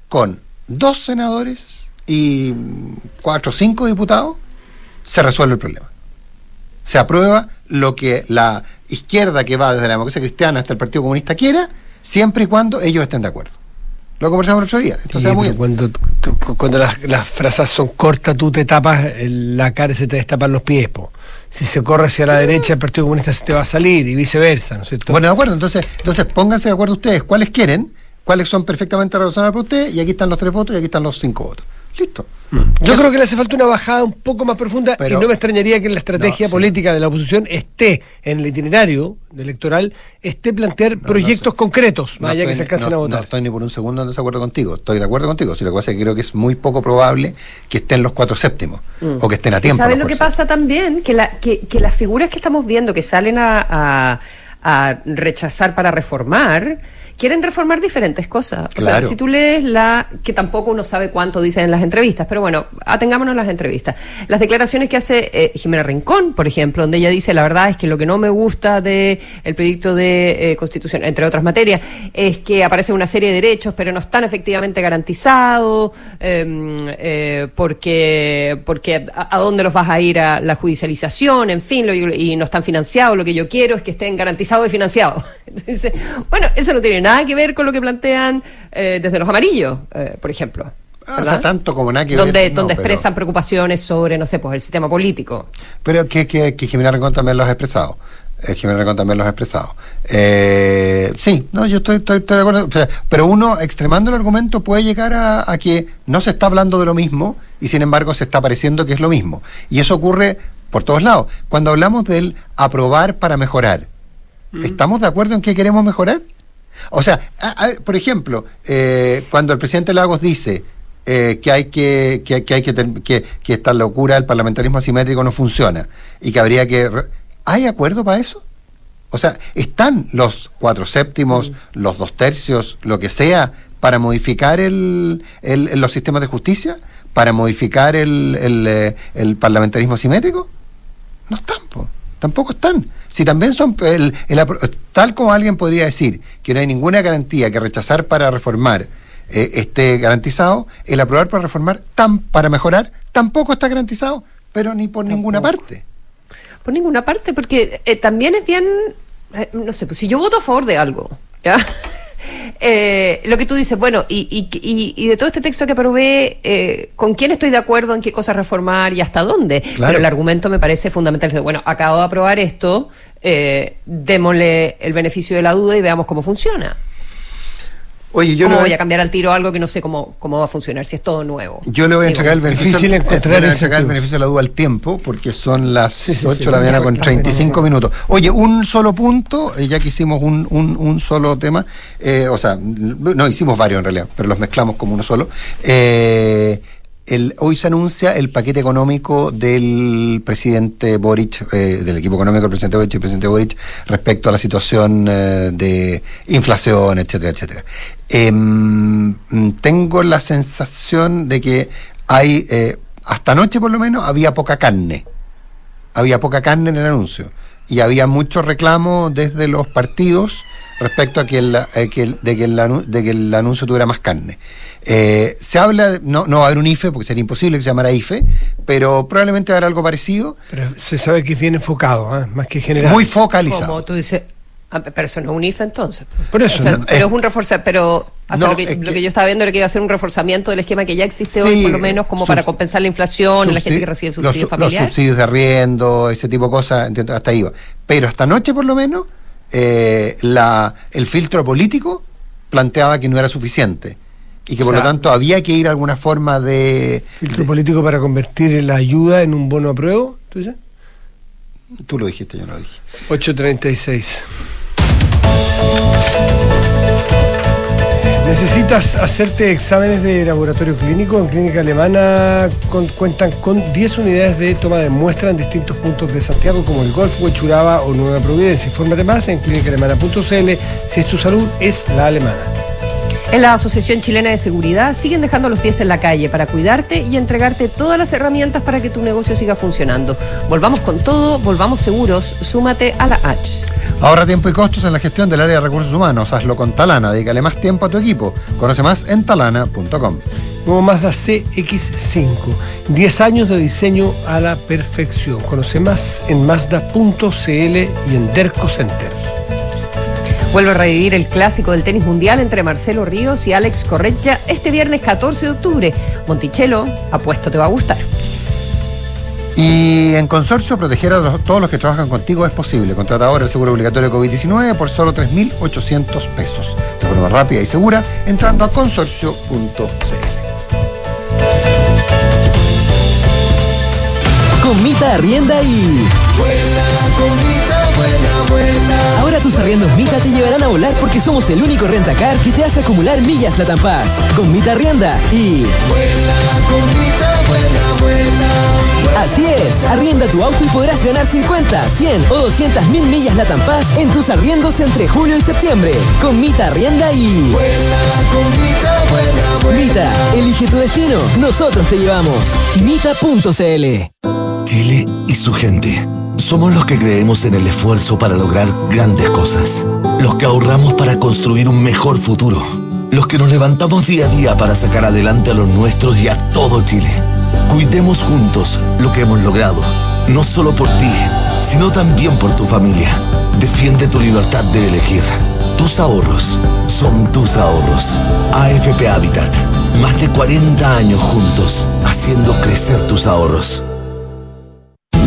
con dos senadores y cuatro o cinco diputados, se resuelve el problema. Se aprueba lo que la izquierda que va desde la democracia cristiana hasta el Partido Comunista quiera, siempre y cuando ellos estén de acuerdo. Lo conversamos el otro día. Esto Sí, muy bien. cuando, cuando las, las frases son cortas, tú te tapas el- la cara y se te destapan los pies. po. Si se corre hacia la derecha, el Partido Comunista se te va a salir y viceversa, ¿no es cierto? Bueno, de acuerdo. Entonces, entonces pónganse de acuerdo ustedes cuáles quieren cuáles son perfectamente razonables para usted, y aquí están los tres votos y aquí están los cinco votos. Listo. Yo creo que le hace falta una bajada un poco más profunda Pero- y no me extrañaría que en la estrategia No, sí. política de la oposición esté, en el itinerario electoral, esté plantear proyectos sé. concretos, más No allá que estoy- se alcancen no- a votar. No estoy ni por un segundo en desacuerdo contigo. Estoy de acuerdo contigo. Si lo que pasa es que creo que es muy poco probable que estén los cuatro séptimos o que estén a tiempo. ¿Sabes lo que pasa también? Que, la, que, que las figuras que estamos viendo que salen a, a- a rechazar para reformar, quieren reformar diferentes cosas. O sea, Claro. si tú lees la, que tampoco uno sabe cuánto dicen en las entrevistas, pero bueno, atengámonos a las entrevistas. Las declaraciones que hace eh, Jimena Rincón, por ejemplo, donde ella dice, la verdad es que lo que no me gusta de el proyecto de eh, constitución, entre otras materias, es que aparece una serie de derechos, pero no están efectivamente garantizados, em, eh, porque, porque a, a dónde los vas a ir a la judicialización, en fin, lo- y no están financiados, lo que yo quiero es que estén garantizados y financiados. [laughs] Entonces, bueno, eso no tiene nada que ver con lo que plantean eh, desde los amarillos, eh, por ejemplo. Ah, o ¿verdad? sea, tanto como nada que donde, ver, no, donde pero- expresan preocupaciones sobre, no sé, pues el sistema político. Pero que, que, que Jimena Rincón también los ha expresado. Eh, Jimena Rincón también los ha expresado. Eh, sí, no, yo estoy, estoy, estoy de acuerdo. O sea, pero uno, extremando el argumento, puede llegar a, a que no se está hablando de lo mismo y sin embargo se está pareciendo que es lo mismo. Y eso ocurre por todos lados. Cuando hablamos del aprobar para mejorar, ¿estamos de acuerdo en que queremos mejorar? O sea, a- a por ejemplo, eh, cuando el presidente Lagos dice eh, que hay que que, que hay que, que que esta locura del parlamentarismo asimétrico no funciona y que habría que ¿hay acuerdo para eso? O sea, están los cuatro séptimos, los dos tercios, lo que sea, para modificar el, el- los sistemas de justicia, para modificar el, el, eh, el parlamentarismo asimétrico. No están, po. Tampoco están. Si también son, el- el tal como alguien podría decir que no hay ninguna garantía que rechazar para reformar eh, esté garantizado, el aprobar para reformar, tan, para mejorar, tampoco está garantizado, pero ni por ninguna parte. Por ninguna parte, porque eh, también es bien, eh, no sé, pues si yo voto a favor de algo, ¿ya? Eh, lo que tú dices, bueno, y, y, y, y de todo este texto que aprobé, eh, ¿con quién estoy de acuerdo en qué cosas reformar y hasta dónde? Claro. Pero el argumento me parece fundamental. Bueno, acabo de aprobar esto, eh, démosle el beneficio de la duda y veamos cómo funciona. Oye, yo ¿Cómo voy a cambiar al tiro algo que no sé cómo, cómo va a funcionar, si es todo nuevo? Yo le voy a entregar el beneficio, difícil encontrar le voy a entregar el beneficio de la duda al tiempo, porque son las sí, 8 sí, de la mañana con claro, 35 claro. minutos. Oye, un solo punto, eh, ya que hicimos un, un, un solo tema, eh, o sea, no, hicimos varios en realidad, pero los mezclamos como uno solo. Eh, el, hoy se anuncia el paquete económico del presidente Boric, eh, del equipo económico del presidente Boric y presidente Boric respecto a la situación eh, de inflación, etcétera, etcétera. Mm, tengo la sensación de que hay, eh, hasta anoche por lo menos, había poca carne. Había poca carne en el anuncio. Y había mucho reclamo desde los partidos respecto a que el, eh, que el- de, que el, anu- de que el anuncio tuviera más carne. Eh, se habla, de- no, no va a haber un IFE, porque sería imposible que se llamara IFE, pero probablemente habrá algo parecido, Pero se sabe que es bien enfocado, ¿ah? más que general. muy focalizado. Como tú dices, ah, pero eso no es un IFE entonces. Por eso, O sea, no, pero eh, es un reforzamiento, pero hasta no, lo, que, es lo que- yo estaba viendo era que iba a ser un reforzamiento del esquema que ya existe hoy, por lo menos, como para compensar la inflación, la gente que recibe los subsidio su- familiar. Los subsidios de arriendo, ese tipo de cosas, hasta ahí va. Pero hasta anoche, por lo menos, eh, la, el filtro político planteaba que no era suficiente y que O por sea, lo tanto había que ir a alguna forma de... filtro de- político para convertir la ayuda en un bono a prueba, ¿tú dices? tú lo dijiste, yo no lo dije. 836. ¿Necesitas hacerte exámenes de laboratorio clínico? En Clínica Alemana cuentan con 10 unidades de toma de muestra en distintos puntos de Santiago, como el Golf, Huechuraba o Nueva Providencia. Infórmate más en clínicaalemana.cl. Si es tu salud, es la alemana. En la Asociación Chilena de Seguridad siguen dejando los pies en la calle para cuidarte y entregarte todas las herramientas para que tu negocio siga funcionando. Volvamos con todo, volvamos seguros, súmate a la H. Ahorra tiempo y costos en la gestión del área de recursos humanos. Hazlo con Talana. Dedícale más tiempo a tu equipo. Conoce más en talana.com. Nuevo Mazda CX5. 10 años de diseño a la perfección. Conoce más en Mazda.cl y en Derco Center. Vuelve a revivir el clásico del tenis mundial entre Marcelo Ríos y Alex Correia este viernes 14 de octubre. Monticello, apuesto te va a gustar. Y en consorcio, proteger a los- todos los que trabajan contigo es posible. Contrata ahora el seguro obligatorio COVID-19 por solo 3.800 pesos. De forma rápida y segura, entrando a consorcio.cl. Con Mita Arrienda y. Ahora tus arriendos Mita te llevarán a volar porque somos el único rentacar que te hace acumular millas Latam Pass. Con Mita Arrienda y. Así es, arrienda tu auto y podrás ganar 50, 100 o 200 mil millas Latam Pass en tus arriendos entre julio y septiembre. Con Mita Arrienda y. Mita, elige tu destino, nosotros te llevamos. Mita.cl Chile y su gente. Somos los que creemos en el esfuerzo para lograr grandes cosas. Los que ahorramos para construir un mejor futuro. Los que nos levantamos día a día para sacar adelante a los nuestros y a todo Chile. Cuidemos juntos lo que hemos logrado. No solo por ti, sino también por tu familia. Defiende tu libertad de elegir. Tus ahorros son tus ahorros. AFP Habitat. Más de 40 años juntos, haciendo crecer tus ahorros.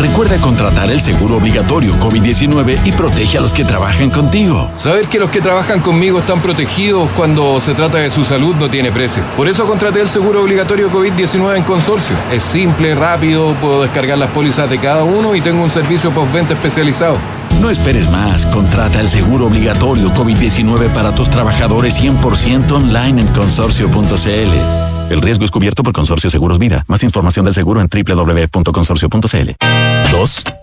Recuerda contratar el seguro obligatorio COVID-19 y protege a los que trabajan contigo. Saber que los que trabajan conmigo están protegidos cuando se trata de su salud no tiene precio. Por eso contraté el seguro obligatorio COVID-19 en consorcio. Es simple, rápido, puedo descargar las pólizas de cada uno y tengo un servicio postventa especializado. No esperes más. Contrata el seguro obligatorio COVID-19 para tus trabajadores 100% online en consorcio.cl. El riesgo es cubierto por Consorcio Seguros Vida. Más información del seguro en www.consorcio.cl. 2.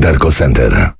Darko Center.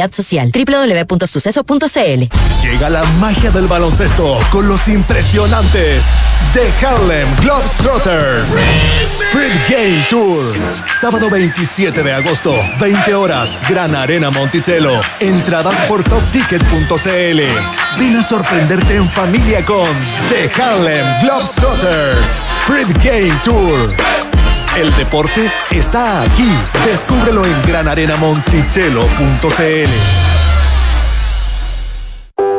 Social. www.suceso.cl Llega la magia del baloncesto con los impresionantes de Harlem Globetrotters. Sprint Game Tour. Sábado 27 de agosto, 20 horas, Gran Arena Monticello. Entradas por topticket.cl. Ven a sorprenderte en familia con The Harlem Globetrotters. Sprint Game Tour. El deporte está aquí. Descúbrelo en granarenamonticello.cl.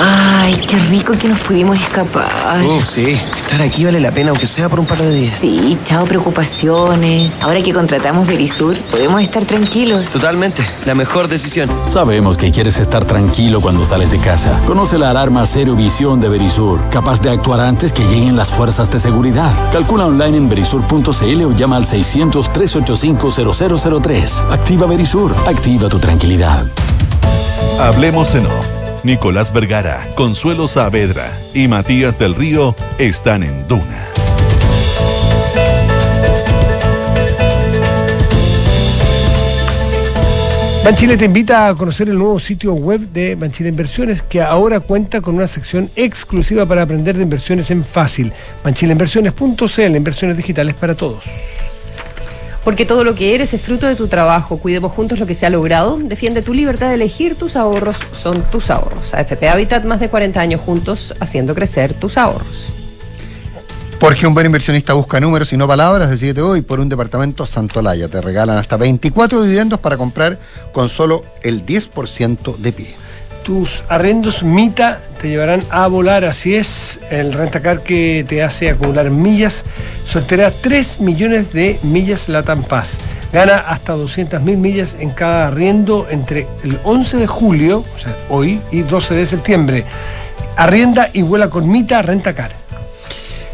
Ay, qué rico que nos pudimos escapar. Uf, sí. Estar aquí vale la pena, aunque sea por un par de días. Sí, chao preocupaciones. Ahora que contratamos Verisur, podemos estar tranquilos. Totalmente. La mejor decisión. Sabemos que quieres estar tranquilo cuando sales de casa. Conoce la alarma Cero Visión de Verisur, capaz de actuar antes que lleguen las fuerzas de seguridad. Calcula online en verisur.cl o llama al 600-385-0003. Activa Verisur. Activa tu tranquilidad. Hablemos en off. Nicolás Vergara, Consuelo Saavedra y Matías del Río están en Duna. Banchile te invita a conocer el nuevo sitio web de Banchile Inversiones, que ahora cuenta con una sección exclusiva para aprender de inversiones en fácil. Banchileinversiones.cl, inversiones digitales para todos. Porque todo lo que eres es fruto de tu trabajo. Cuidemos juntos lo que se ha logrado. Defiende tu libertad de elegir. Tus ahorros son tus ahorros. AFP Habitat, más de 40 años juntos, haciendo crecer tus ahorros. Porque un buen inversionista busca números y no palabras, decídete hoy por un departamento Santolaya. Te regalan hasta 24 dividendos para comprar con solo el 10% de pie. Tus arrendos Mita te llevarán a volar, así es. El rentacar que te hace acumular millas sorteará 3 millones de millas Latam Paz. Gana hasta 200 mil millas en cada arriendo entre el 11 de julio, o sea, hoy, y 12 de septiembre. Arrienda y vuela con Mita Rentacar.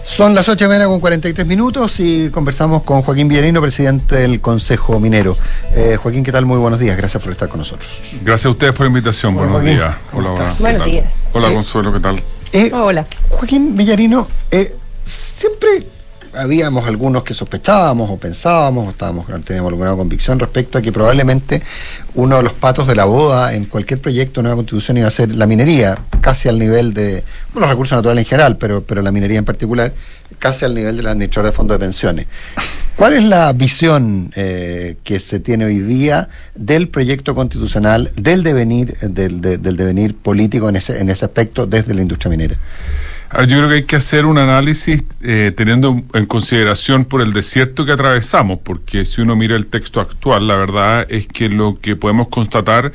Son las 8 de la mañana con 43 minutos y conversamos con Joaquín Villarino, presidente del Consejo Minero. Eh, Joaquín, ¿qué tal? Muy buenos días. Gracias por estar con nosotros. Gracias a ustedes por la invitación. Buenos Joaquín. días. Hola, hola. ¿qué Buenos días. Hola, Consuelo, ¿qué tal? Eh, Hola. Joaquín Villarino, eh, siempre habíamos algunos que sospechábamos o pensábamos o estábamos, teníamos alguna convicción respecto a que probablemente uno de los patos de la boda en cualquier proyecto de nueva constitución iba a ser la minería, casi al nivel de bueno, los recursos naturales en general, pero, pero la minería en particular, casi al nivel de la administradora de fondos de pensiones. ¿Cuál es la visión eh, que se tiene hoy día del proyecto constitucional, del devenir, del, de- del devenir político en ese, en ese aspecto desde la industria minera? A ver, Yo creo que hay que hacer un análisis eh, teniendo en consideración por el desierto que atravesamos, porque si uno mira el texto actual, la verdad es que lo que podemos constatar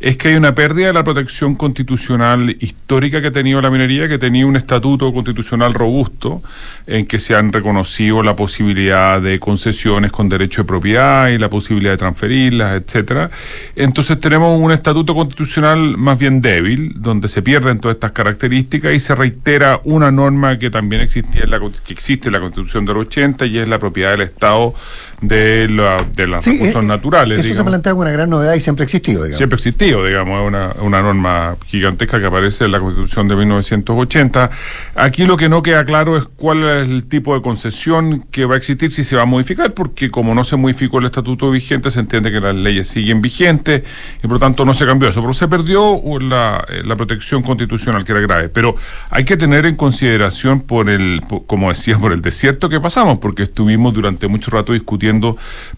es que hay una pérdida de la protección constitucional histórica que ha tenido la minería, que tenía un estatuto constitucional robusto, en que se han reconocido la posibilidad de concesiones con derecho de propiedad y la posibilidad de transferirlas, etcétera. Entonces tenemos un estatuto constitucional más bien débil, donde se pierden todas estas características y se reitera una norma que también existía en la, que existe en la Constitución del 80 y es la propiedad del Estado de, la, de los Sí, recursos naturales. Eso se digamos. plantea como una gran novedad y siempre ha existido, digamos. Siempre ha existido, digamos, es una, una norma gigantesca que aparece en la Constitución de 1980. Aquí lo que no queda claro es cuál es el tipo de concesión que va a existir, si se va a modificar, porque como no se modificó el estatuto vigente, se entiende que las leyes siguen vigentes y por lo tanto no se cambió eso. Pero se perdió la, eh, la protección constitucional, que era grave. Pero hay que tener en consideración por el, como decía, por el desierto que pasamos, porque estuvimos durante mucho rato discutiendo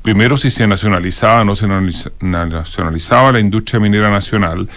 primero si se nacionalizaba o no se nacionaliza- nacionalizaba la industria minera nacional,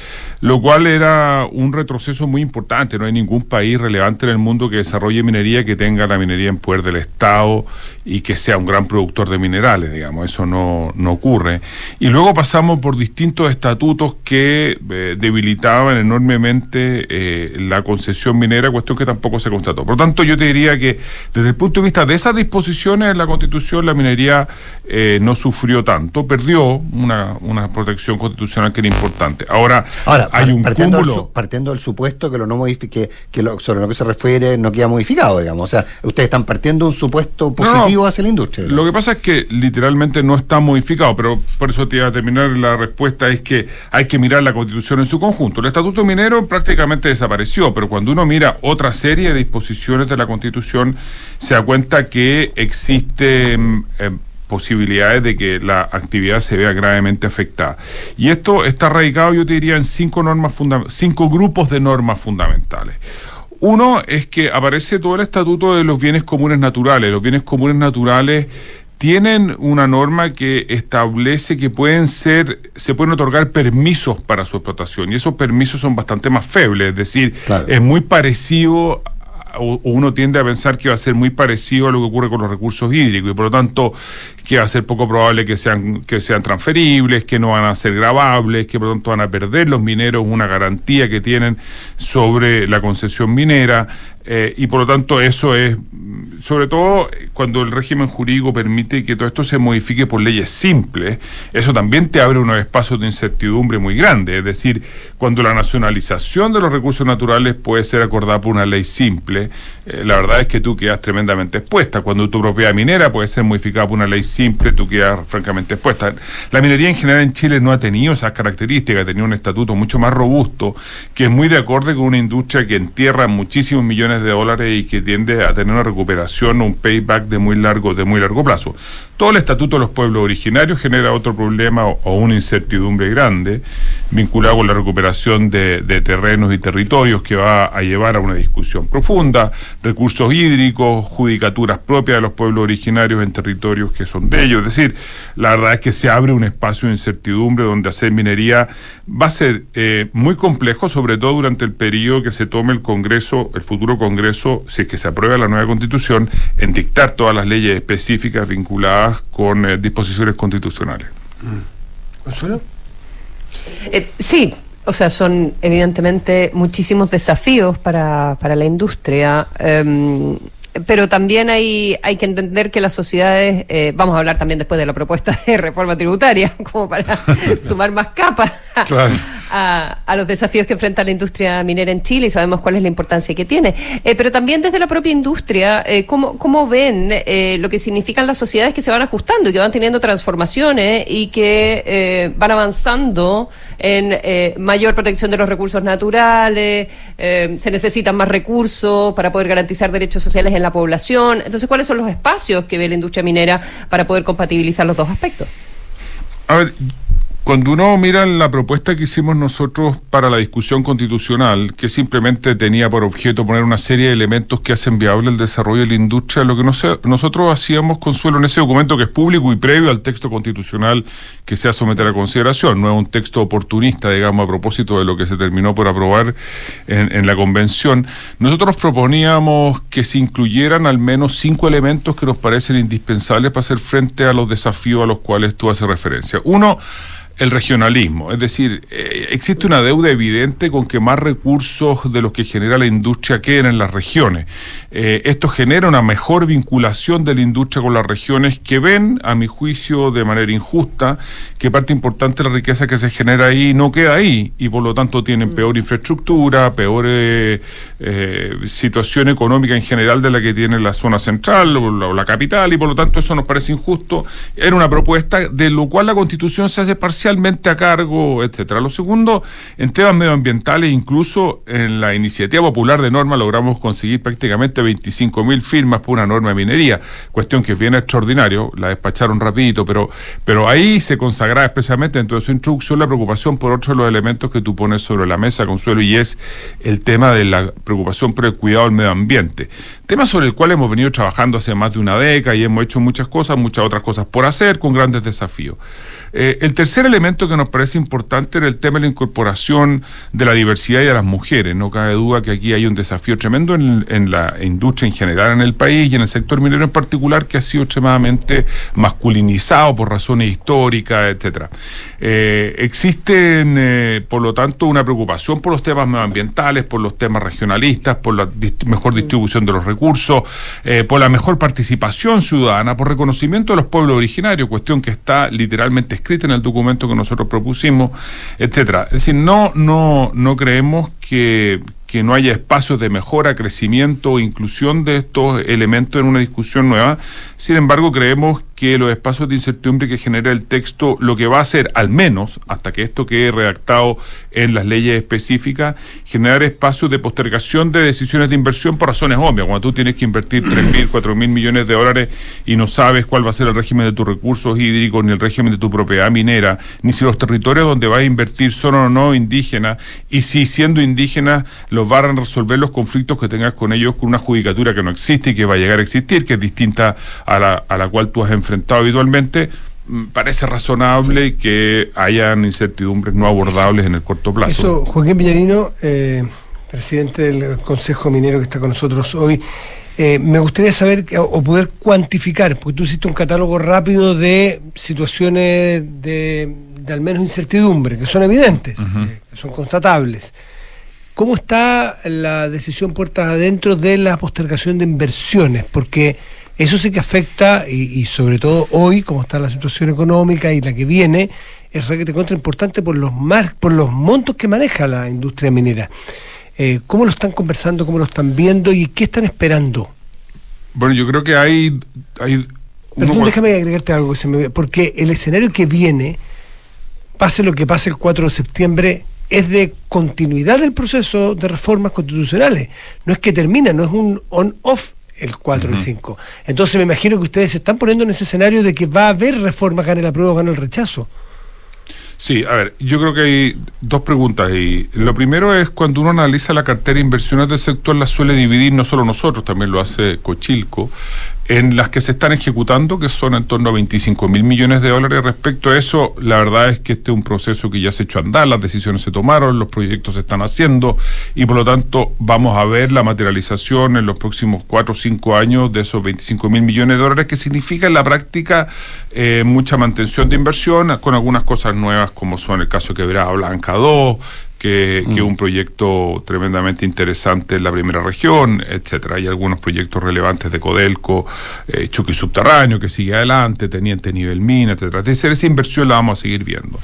lo cual era un retroceso muy importante. No hay ningún país relevante en el mundo que desarrolle minería que tenga la minería en poder del Estado y que sea un gran productor de minerales, digamos. Eso no, no ocurre. Y luego pasamos por distintos estatutos que eh, debilitaban enormemente eh, la concesión minera, cuestión que tampoco se constató. Por lo tanto, yo te diría que desde el punto de vista de esas disposiciones en la Constitución, la minería eh, no sufrió tanto, perdió una, una protección constitucional que era importante. Ahora, Ahora, hay un partiendo, cúmulo. partiendo del supuesto que lo no modifique, que lo, sobre lo que se refiere no queda modificado, digamos. O sea, ustedes están partiendo de un supuesto No, no. positivo hacia la industria. Lo que pasa es que literalmente no está modificado, pero por eso te iba a terminar la respuesta, es que hay que mirar la constitución en su conjunto. El estatuto minero prácticamente desapareció, pero cuando uno mira otra serie de disposiciones de la constitución, se da cuenta que existen eh, posibilidades de que la actividad se vea gravemente afectada. Y esto está radicado, yo te diría, en cinco normas funda- cinco grupos de normas fundamentales. Uno es que aparece todo el estatuto de los bienes comunes naturales. Los bienes comunes naturales tienen una norma que establece que pueden ser, se pueden otorgar permisos para su explotación y esos permisos son bastante más febles, es decir, es muy parecido o uno tiende a pensar que va a ser muy parecido a lo que ocurre con los recursos hídricos y por lo tanto que va a ser poco probable que sean, que sean transferibles, que no van a ser grabables, que por lo tanto van a perder los mineros una garantía que tienen sobre la concesión minera. Eh, y por lo tanto eso es, sobre todo cuando el régimen jurídico permite que todo esto se modifique por leyes simples, eso también te abre unos espacios de incertidumbre muy grandes. Es decir, cuando la nacionalización de los recursos naturales puede ser acordada por una ley simple, eh, la verdad es que tú quedas tremendamente expuesta. Cuando tu propiedad minera puede ser modificada por una ley simple, tú quedas francamente expuesta. La minería en general en Chile no ha tenido esas características, ha tenido un estatuto mucho más robusto, que es muy de acorde con una industria que entierra muchísimos millones de dólares y que tiende a tener una recuperación, un payback de muy largo, de muy largo plazo. Todo el estatuto de los pueblos originarios genera otro problema o, una incertidumbre grande vinculado con la recuperación de, de terrenos y territorios que va a llevar a una discusión profunda, recursos hídricos, judicaturas propias de los pueblos originarios en territorios que son de ellos. Es decir, la verdad es que se abre un espacio de incertidumbre donde hacer minería va a ser eh, muy complejo, sobre todo durante el periodo que se tome el Congreso, el futuro Congreso, si es que se aprueba la nueva Constitución, en dictar todas las leyes específicas vinculadas con eh, disposiciones constitucionales. ¿Consuelo? Eh, sí, o sea, son evidentemente muchísimos desafíos para, para la industria. em, pero también hay, hay que entender que las sociedades, eh, vamos a hablar también después de la propuesta de [laughs] reforma tributaria, como para [laughs] sumar más capas [laughs] a, a los desafíos que enfrenta la industria minera en Chile y sabemos cuál es la importancia que tiene. Eh, pero también desde la propia industria, eh, ¿cómo, cómo ven eh, lo que significan las sociedades que se van ajustando y que van teniendo transformaciones y que eh, van avanzando en mayor protección de los recursos naturales, se necesitan más recursos para poder garantizar derechos sociales en la población? Entonces, ¿cuáles son los espacios que ve la industria minera para poder compatibilizar los dos aspectos? A ver, cuando uno mira la propuesta que hicimos nosotros para la discusión constitucional, que simplemente tenía por objeto poner una serie de elementos que hacen viable el desarrollo de la industria, lo que nosotros hacíamos, Consuelo, en ese documento que es público y previo al texto constitucional que se va a someter a consideración, no es un texto oportunista, digamos, a propósito de lo que se terminó por aprobar en, en la convención, nosotros proponíamos que se incluyeran al menos cinco elementos que nos parecen indispensables para hacer frente a los desafíos a los cuales tú haces referencia. Uno, el regionalismo, es decir, eh, existe una deuda evidente con que más recursos de los que genera la industria queden en las regiones. Eh, esto genera una mejor vinculación de la industria con las regiones que ven, a mi juicio, de manera injusta, que parte importante de la riqueza que se genera ahí no queda ahí y por lo tanto tienen peor infraestructura, peor eh, situación económica en general de la que tiene la zona central o la, o la capital y por lo tanto eso nos parece injusto. Era una propuesta de lo cual la constitución se hace a cargo, etcétera. Lo segundo, en temas medioambientales, incluso en la iniciativa popular de norma logramos conseguir prácticamente 25 mil firmas por una norma de minería, cuestión que es bien extraordinario, la despacharon rapidito, pero, pero ahí se consagraba expresamente dentro de su introducción la preocupación por otro de los elementos que tú pones sobre la mesa, Consuelo, y es el tema de la preocupación por el cuidado del medio ambiente. Tema sobre el cual hemos venido trabajando hace más de una década y hemos hecho muchas cosas, muchas otras cosas por hacer, con grandes desafíos. Eh, el tercer elemento que nos parece importante era el tema de la incorporación de la diversidad y de las mujeres. No cabe duda que aquí hay un desafío tremendo en, en la industria en general en el país y en el sector minero en particular que ha sido extremadamente masculinizado por razones históricas, etcétera. Eh, existen, eh, por lo tanto, una preocupación por los temas medioambientales, por los temas regionalistas, por la dist- mejor distribución de los recursos, eh, por la mejor participación ciudadana, por reconocimiento de los pueblos originarios, cuestión que está literalmente escrita en el documento que nosotros propusimos, etcétera. Es decir, no, no, no creemos que, que no haya espacios de mejora, crecimiento o inclusión de estos elementos en una discusión nueva. Sin embargo, creemos que los espacios de incertidumbre que genera el texto lo que va a hacer, al menos hasta que esto quede redactado en las leyes específicas, generar espacios de postergación de decisiones de inversión por razones obvias. Cuando tú tienes que invertir 3.000, 4.000 [clears throat] millones de dólares y no sabes cuál va a ser el régimen de tus recursos hídricos, ni el régimen de tu propiedad minera, ni si los territorios donde vas a invertir son o no indígenas, y si siendo indígenas los van a resolver los conflictos que tengas con ellos con una judicatura que no existe y que va a llegar a existir, que es distinta a la, a la cual tú has enfrentado habitualmente, parece razonable que hayan incertidumbres no abordables en el corto plazo. Eso, Joaquín Villarino, eh, presidente del Consejo Minero que está con nosotros hoy. Eh, me gustaría saber o poder cuantificar, porque tú hiciste un catálogo rápido de situaciones de, de al menos incertidumbre, que son evidentes, eh, que son constatables. ¿Cómo está la decisión puertas adentro de la postergación de inversiones? Porque eso sí que afecta, y, y sobre todo hoy, como está la situación económica y la que viene, es requete contra importante por los mar, por los montos que maneja la industria minera. Eh, ¿Cómo lo están conversando, cómo lo están viendo y qué están esperando? Bueno, yo creo que hay... hay Perdón, déjame agregarte algo que se me porque el escenario que viene, pase lo que pase el 4 de septiembre, es de continuidad del proceso de reformas constitucionales. No es que termina, no es un on-off el 4 y el 5. Entonces me imagino que ustedes se están poniendo en ese escenario de que va a haber reformas, gane la prueba o gane el rechazo. Sí, a ver, yo creo que hay dos preguntas ahí. Lo primero es cuando uno analiza la cartera de inversiones del sector, la suele dividir, no solo nosotros, también lo hace Cochilco, en las que se están ejecutando, que son en torno a 25 mil millones de dólares. Respecto a eso, la verdad es que este es un proceso que ya se echó a andar, las decisiones se tomaron, los proyectos se están haciendo y por lo tanto vamos a ver la materialización en los próximos cuatro o cinco años de esos 25 mil millones de dólares, que significa en la práctica eh, mucha mantención de inversión con algunas cosas nuevas como son el caso de Quebrada Blanca 2, que, que es un proyecto tremendamente interesante en la primera región, etcétera. Hay algunos proyectos relevantes de Codelco, eh, Chucky Subterráneo, que sigue adelante, Teniente Nivel Mina, etcétera. Es decir, esa inversión la vamos a seguir viendo.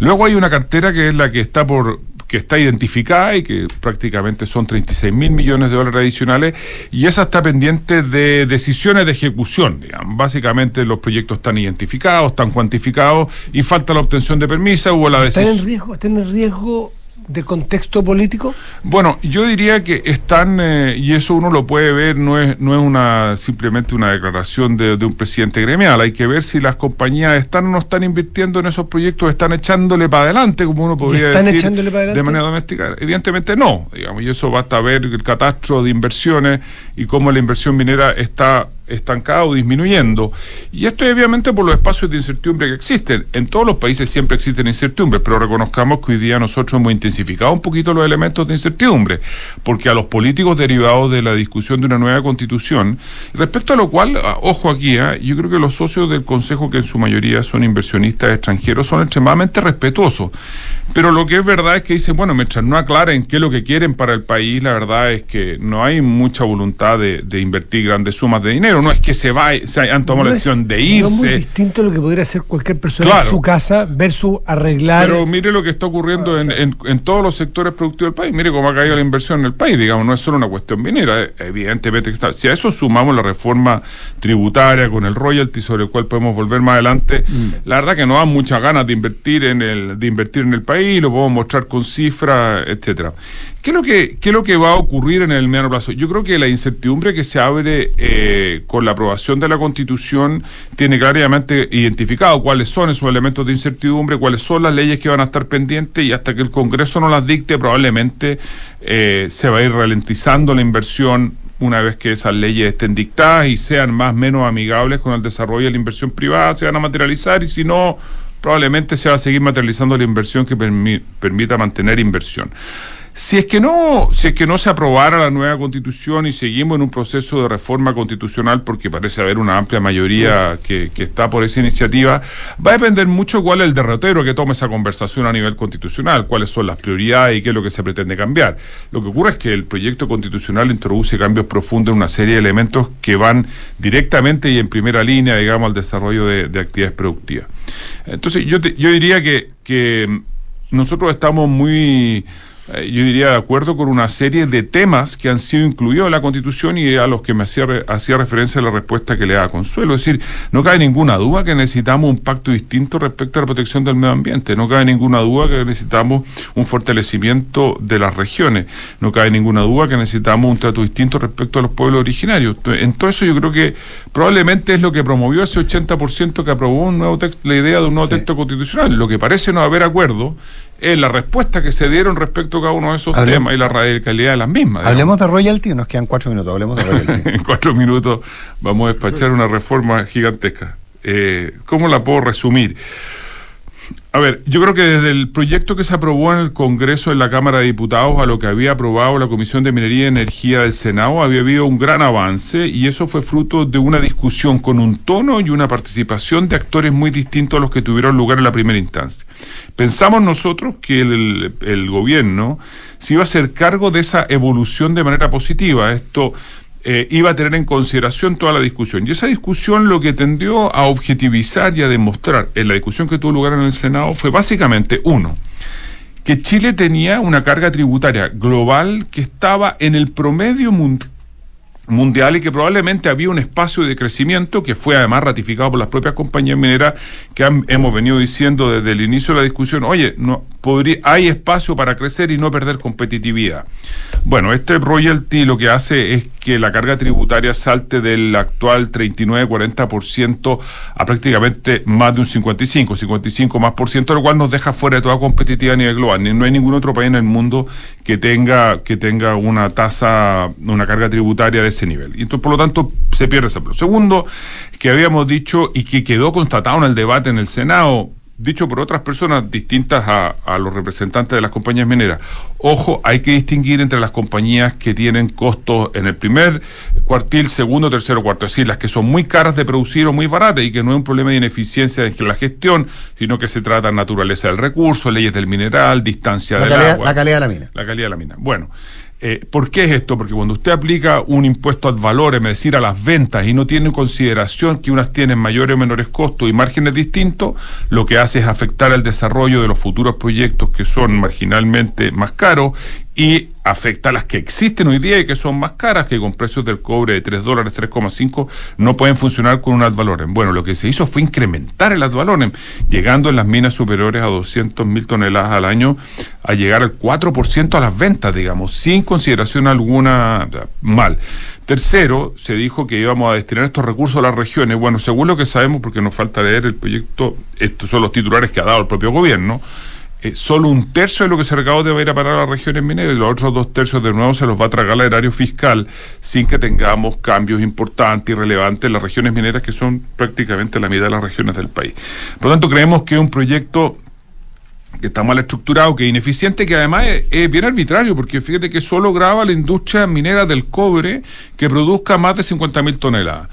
Luego hay una cartera que es la que está por que está identificada y que prácticamente son 36 mil millones de dólares adicionales y esa está pendiente de decisiones de ejecución. digamos. Básicamente los proyectos están identificados, están cuantificados y falta la obtención de permiso o la ¿Están decisión. en riesgo, están en riesgo de contexto político? Bueno, yo diría que están, eh, y eso uno lo puede ver, no es, no es una simplemente una declaración de, de un presidente gremial, hay que ver si las compañías están o no están invirtiendo en esos proyectos, están echándole para adelante, como uno podría están decir, echándole para adelante? de manera doméstica. Evidentemente no, digamos, y eso basta ver el catastro de inversiones y cómo la inversión minera está estancada o disminuyendo. Y esto es obviamente por los espacios de incertidumbre que existen. En todos los países siempre existen incertidumbres, pero reconozcamos que hoy día nosotros hemos intensificado un poquito los elementos de incertidumbre, porque a los políticos derivados de la discusión de una nueva constitución, respecto a lo cual, ah, ojo aquí, ah, yo creo que los socios del Consejo, que en su mayoría son inversionistas extranjeros, son extremadamente respetuosos. Pero lo que es verdad es que dicen, bueno, mientras no aclaren qué es lo que quieren para el país, la verdad es que no hay mucha voluntad de, de invertir grandes sumas de dinero. No es que se va, se hayan tomado la No es- decisión de No es muy irse. distinto a lo que podría hacer cualquier persona Claro. en su casa versus arreglar. Pero mire lo que está ocurriendo en, en- en todos los sectores productivos del país. Mire cómo ha caído la inversión en el país. Digamos, no es solo una cuestión minera. eh, Evidentemente que está. Si a eso sumamos la reforma tributaria con el royalty sobre el cual podemos volver más adelante, la verdad que nos dan muchas ganas de invertir en el, de invertir en el país, lo podemos mostrar con cifras, etcétera. ¿Qué es lo que, va a ocurrir en el mediano plazo? Yo creo que la incertidumbre que se abre eh, con la aprobación de la Constitución tiene claramente identificado cuáles son esos elementos de incertidumbre, cuáles son las leyes que van a estar pendientes y hasta que el Congreso no las dicte probablemente eh, se va a ir ralentizando la inversión una vez que esas leyes estén dictadas y sean más o menos amigables con el desarrollo de la inversión privada, se van a materializar y si no, probablemente se va a seguir materializando la inversión que permi- permita mantener inversión. Si es que no, si es que no se aprobara la nueva constitución y seguimos en un proceso de reforma constitucional, porque parece haber una amplia mayoría que, que está por esa iniciativa, va a depender mucho cuál es el derrotero que tome esa conversación a nivel constitucional, cuáles son las prioridades y qué es lo que se pretende cambiar. Lo que ocurre es que el proyecto constitucional introduce cambios profundos en una serie de elementos que van directamente y en primera línea, digamos, al desarrollo de, de actividades productivas. Entonces, yo, te- yo diría que, que nosotros estamos muy yo diría de acuerdo con una serie de temas que han sido incluidos en la Constitución y a los que me hacía, hacía referencia la respuesta que le da Consuelo. Es decir, no cabe ninguna duda que necesitamos un pacto distinto respecto a la protección del medio ambiente. No cabe ninguna duda que necesitamos un fortalecimiento de las regiones. No cabe ninguna duda que necesitamos un trato distinto respecto a los pueblos originarios. Entonces, En todo eso yo creo que probablemente es lo que promovió ese 80% que aprobó un nuevo texto, la idea de un nuevo texto constitucional. Lo que parece no haber acuerdo es la respuesta que se dieron respecto a cada uno de esos Hablemos- temas y la radicalidad de las mismas. digamos. Hablemos de royalty, nos quedan cuatro minutos, hablemos de royalty. [laughs] en cuatro minutos vamos a despachar una reforma gigantesca. Eh, ¿Cómo la puedo resumir? A ver, yo creo que desde el proyecto que se aprobó en el Congreso en la Cámara de Diputados a lo que había aprobado la Comisión de Minería y Energía del Senado, había habido un gran avance y eso fue fruto de una discusión con un tono y una participación de actores muy distintos a los que tuvieron lugar en la primera instancia. Pensamos nosotros que el, gobierno se iba a hacer cargo de esa evolución de manera positiva. Esto eh, iba a tener en consideración toda la discusión. Y esa discusión lo que tendió a objetivizar y a demostrar en la discusión que tuvo lugar en el Senado fue básicamente, uno, que Chile tenía una carga tributaria global que estaba en el promedio mundial mundial y que probablemente había un espacio de crecimiento que fue además ratificado por las propias compañías mineras que hemos venido diciendo desde el inicio de la discusión, oye, no podría, hay espacio para crecer y no perder competitividad. Bueno, este royalty lo que hace es que la carga tributaria salte del actual 39-40% a prácticamente más de un 55, 55 más por ciento, lo cual nos deja fuera de toda competitividad a nivel global. No hay ningún otro país en el mundo que tenga, que tenga una tasa, una carga tributaria de ese nivel. Y entonces, por lo tanto, se pierde ese plus. Segundo, que habíamos dicho y que quedó constatado en el debate en el Senado, dicho por otras personas distintas a, los representantes de las compañías mineras. Ojo, hay que distinguir entre las compañías que tienen costos en el primer cuartil, segundo, tercero, cuarto, es decir, las que son muy caras de producir o muy baratas y que no es un problema de ineficiencia en la gestión, sino que se trata de naturaleza del recurso, leyes del mineral, distancia la del agua. La calidad de la mina. La calidad de la mina. Bueno, eh, ¿Por qué es esto? Porque cuando usted aplica un impuesto al valor, es decir, a las ventas, y no tiene en consideración que unas tienen mayores o menores costos y márgenes distintos, lo que hace es afectar el desarrollo de los futuros proyectos que son marginalmente más caros y afecta a las que existen hoy día y que son más caras, que con precios del cobre de 3 dólares, 3,5, no pueden funcionar con un ad valorem. Bueno, lo que se hizo fue incrementar el ad valorem, llegando en las minas superiores a 200 mil toneladas al año, a llegar al 4% a las ventas, digamos, sin consideración alguna mal. Tercero, se dijo que íbamos a destinar estos recursos a las regiones. Bueno, según lo que sabemos, porque nos falta leer el proyecto, estos son los titulares que ha dado el propio gobierno, eh, solo un tercio de lo que se recaude va a ir a parar a las regiones mineras y los otros dos tercios de nuevo se los va a tragar al erario fiscal sin que tengamos cambios importantes y relevantes en las regiones mineras que son prácticamente la mitad de las regiones del país. Por lo tanto, creemos que es un proyecto que está mal estructurado, que es ineficiente, que además es, es, bien arbitrario, porque fíjate que solo graba la industria minera del cobre que produzca más de 50.000 toneladas.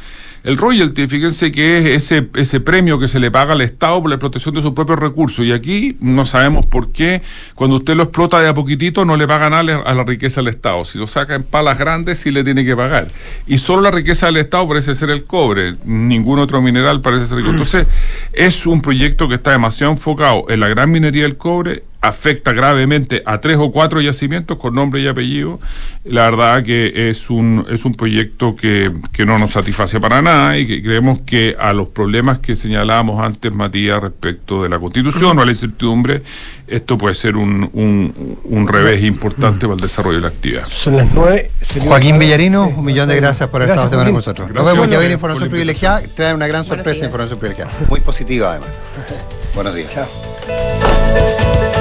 El royalty, fíjense que es ese, ese premio que se le paga al Estado por la explotación de sus propios recursos. Y aquí no sabemos por qué, cuando usted lo explota de a poquitito, no le paga nada a la riqueza del Estado. Si lo saca en palas grandes, sí le tiene que pagar. Y solo la riqueza del Estado parece ser el cobre, ningún otro mineral parece ser. Entonces, es un proyecto que está demasiado enfocado en la gran minería del cobre afecta gravemente a tres o cuatro yacimientos con nombre y apellido. La verdad que es un, es un proyecto que, que no nos satisface para nada y que creemos que a los problemas que señalábamos antes, Matías, respecto de la constitución o a la incertidumbre, esto puede ser un, un, un revés importante para el desarrollo de la actividad. Son las nueve. Joaquín Villarino, un millón de gracias por haber estado con nosotros. Nos vemos ya viene información privilegiada, trae una gran sorpresa, información privilegiada. Muy positiva además. Buenos días. Chao.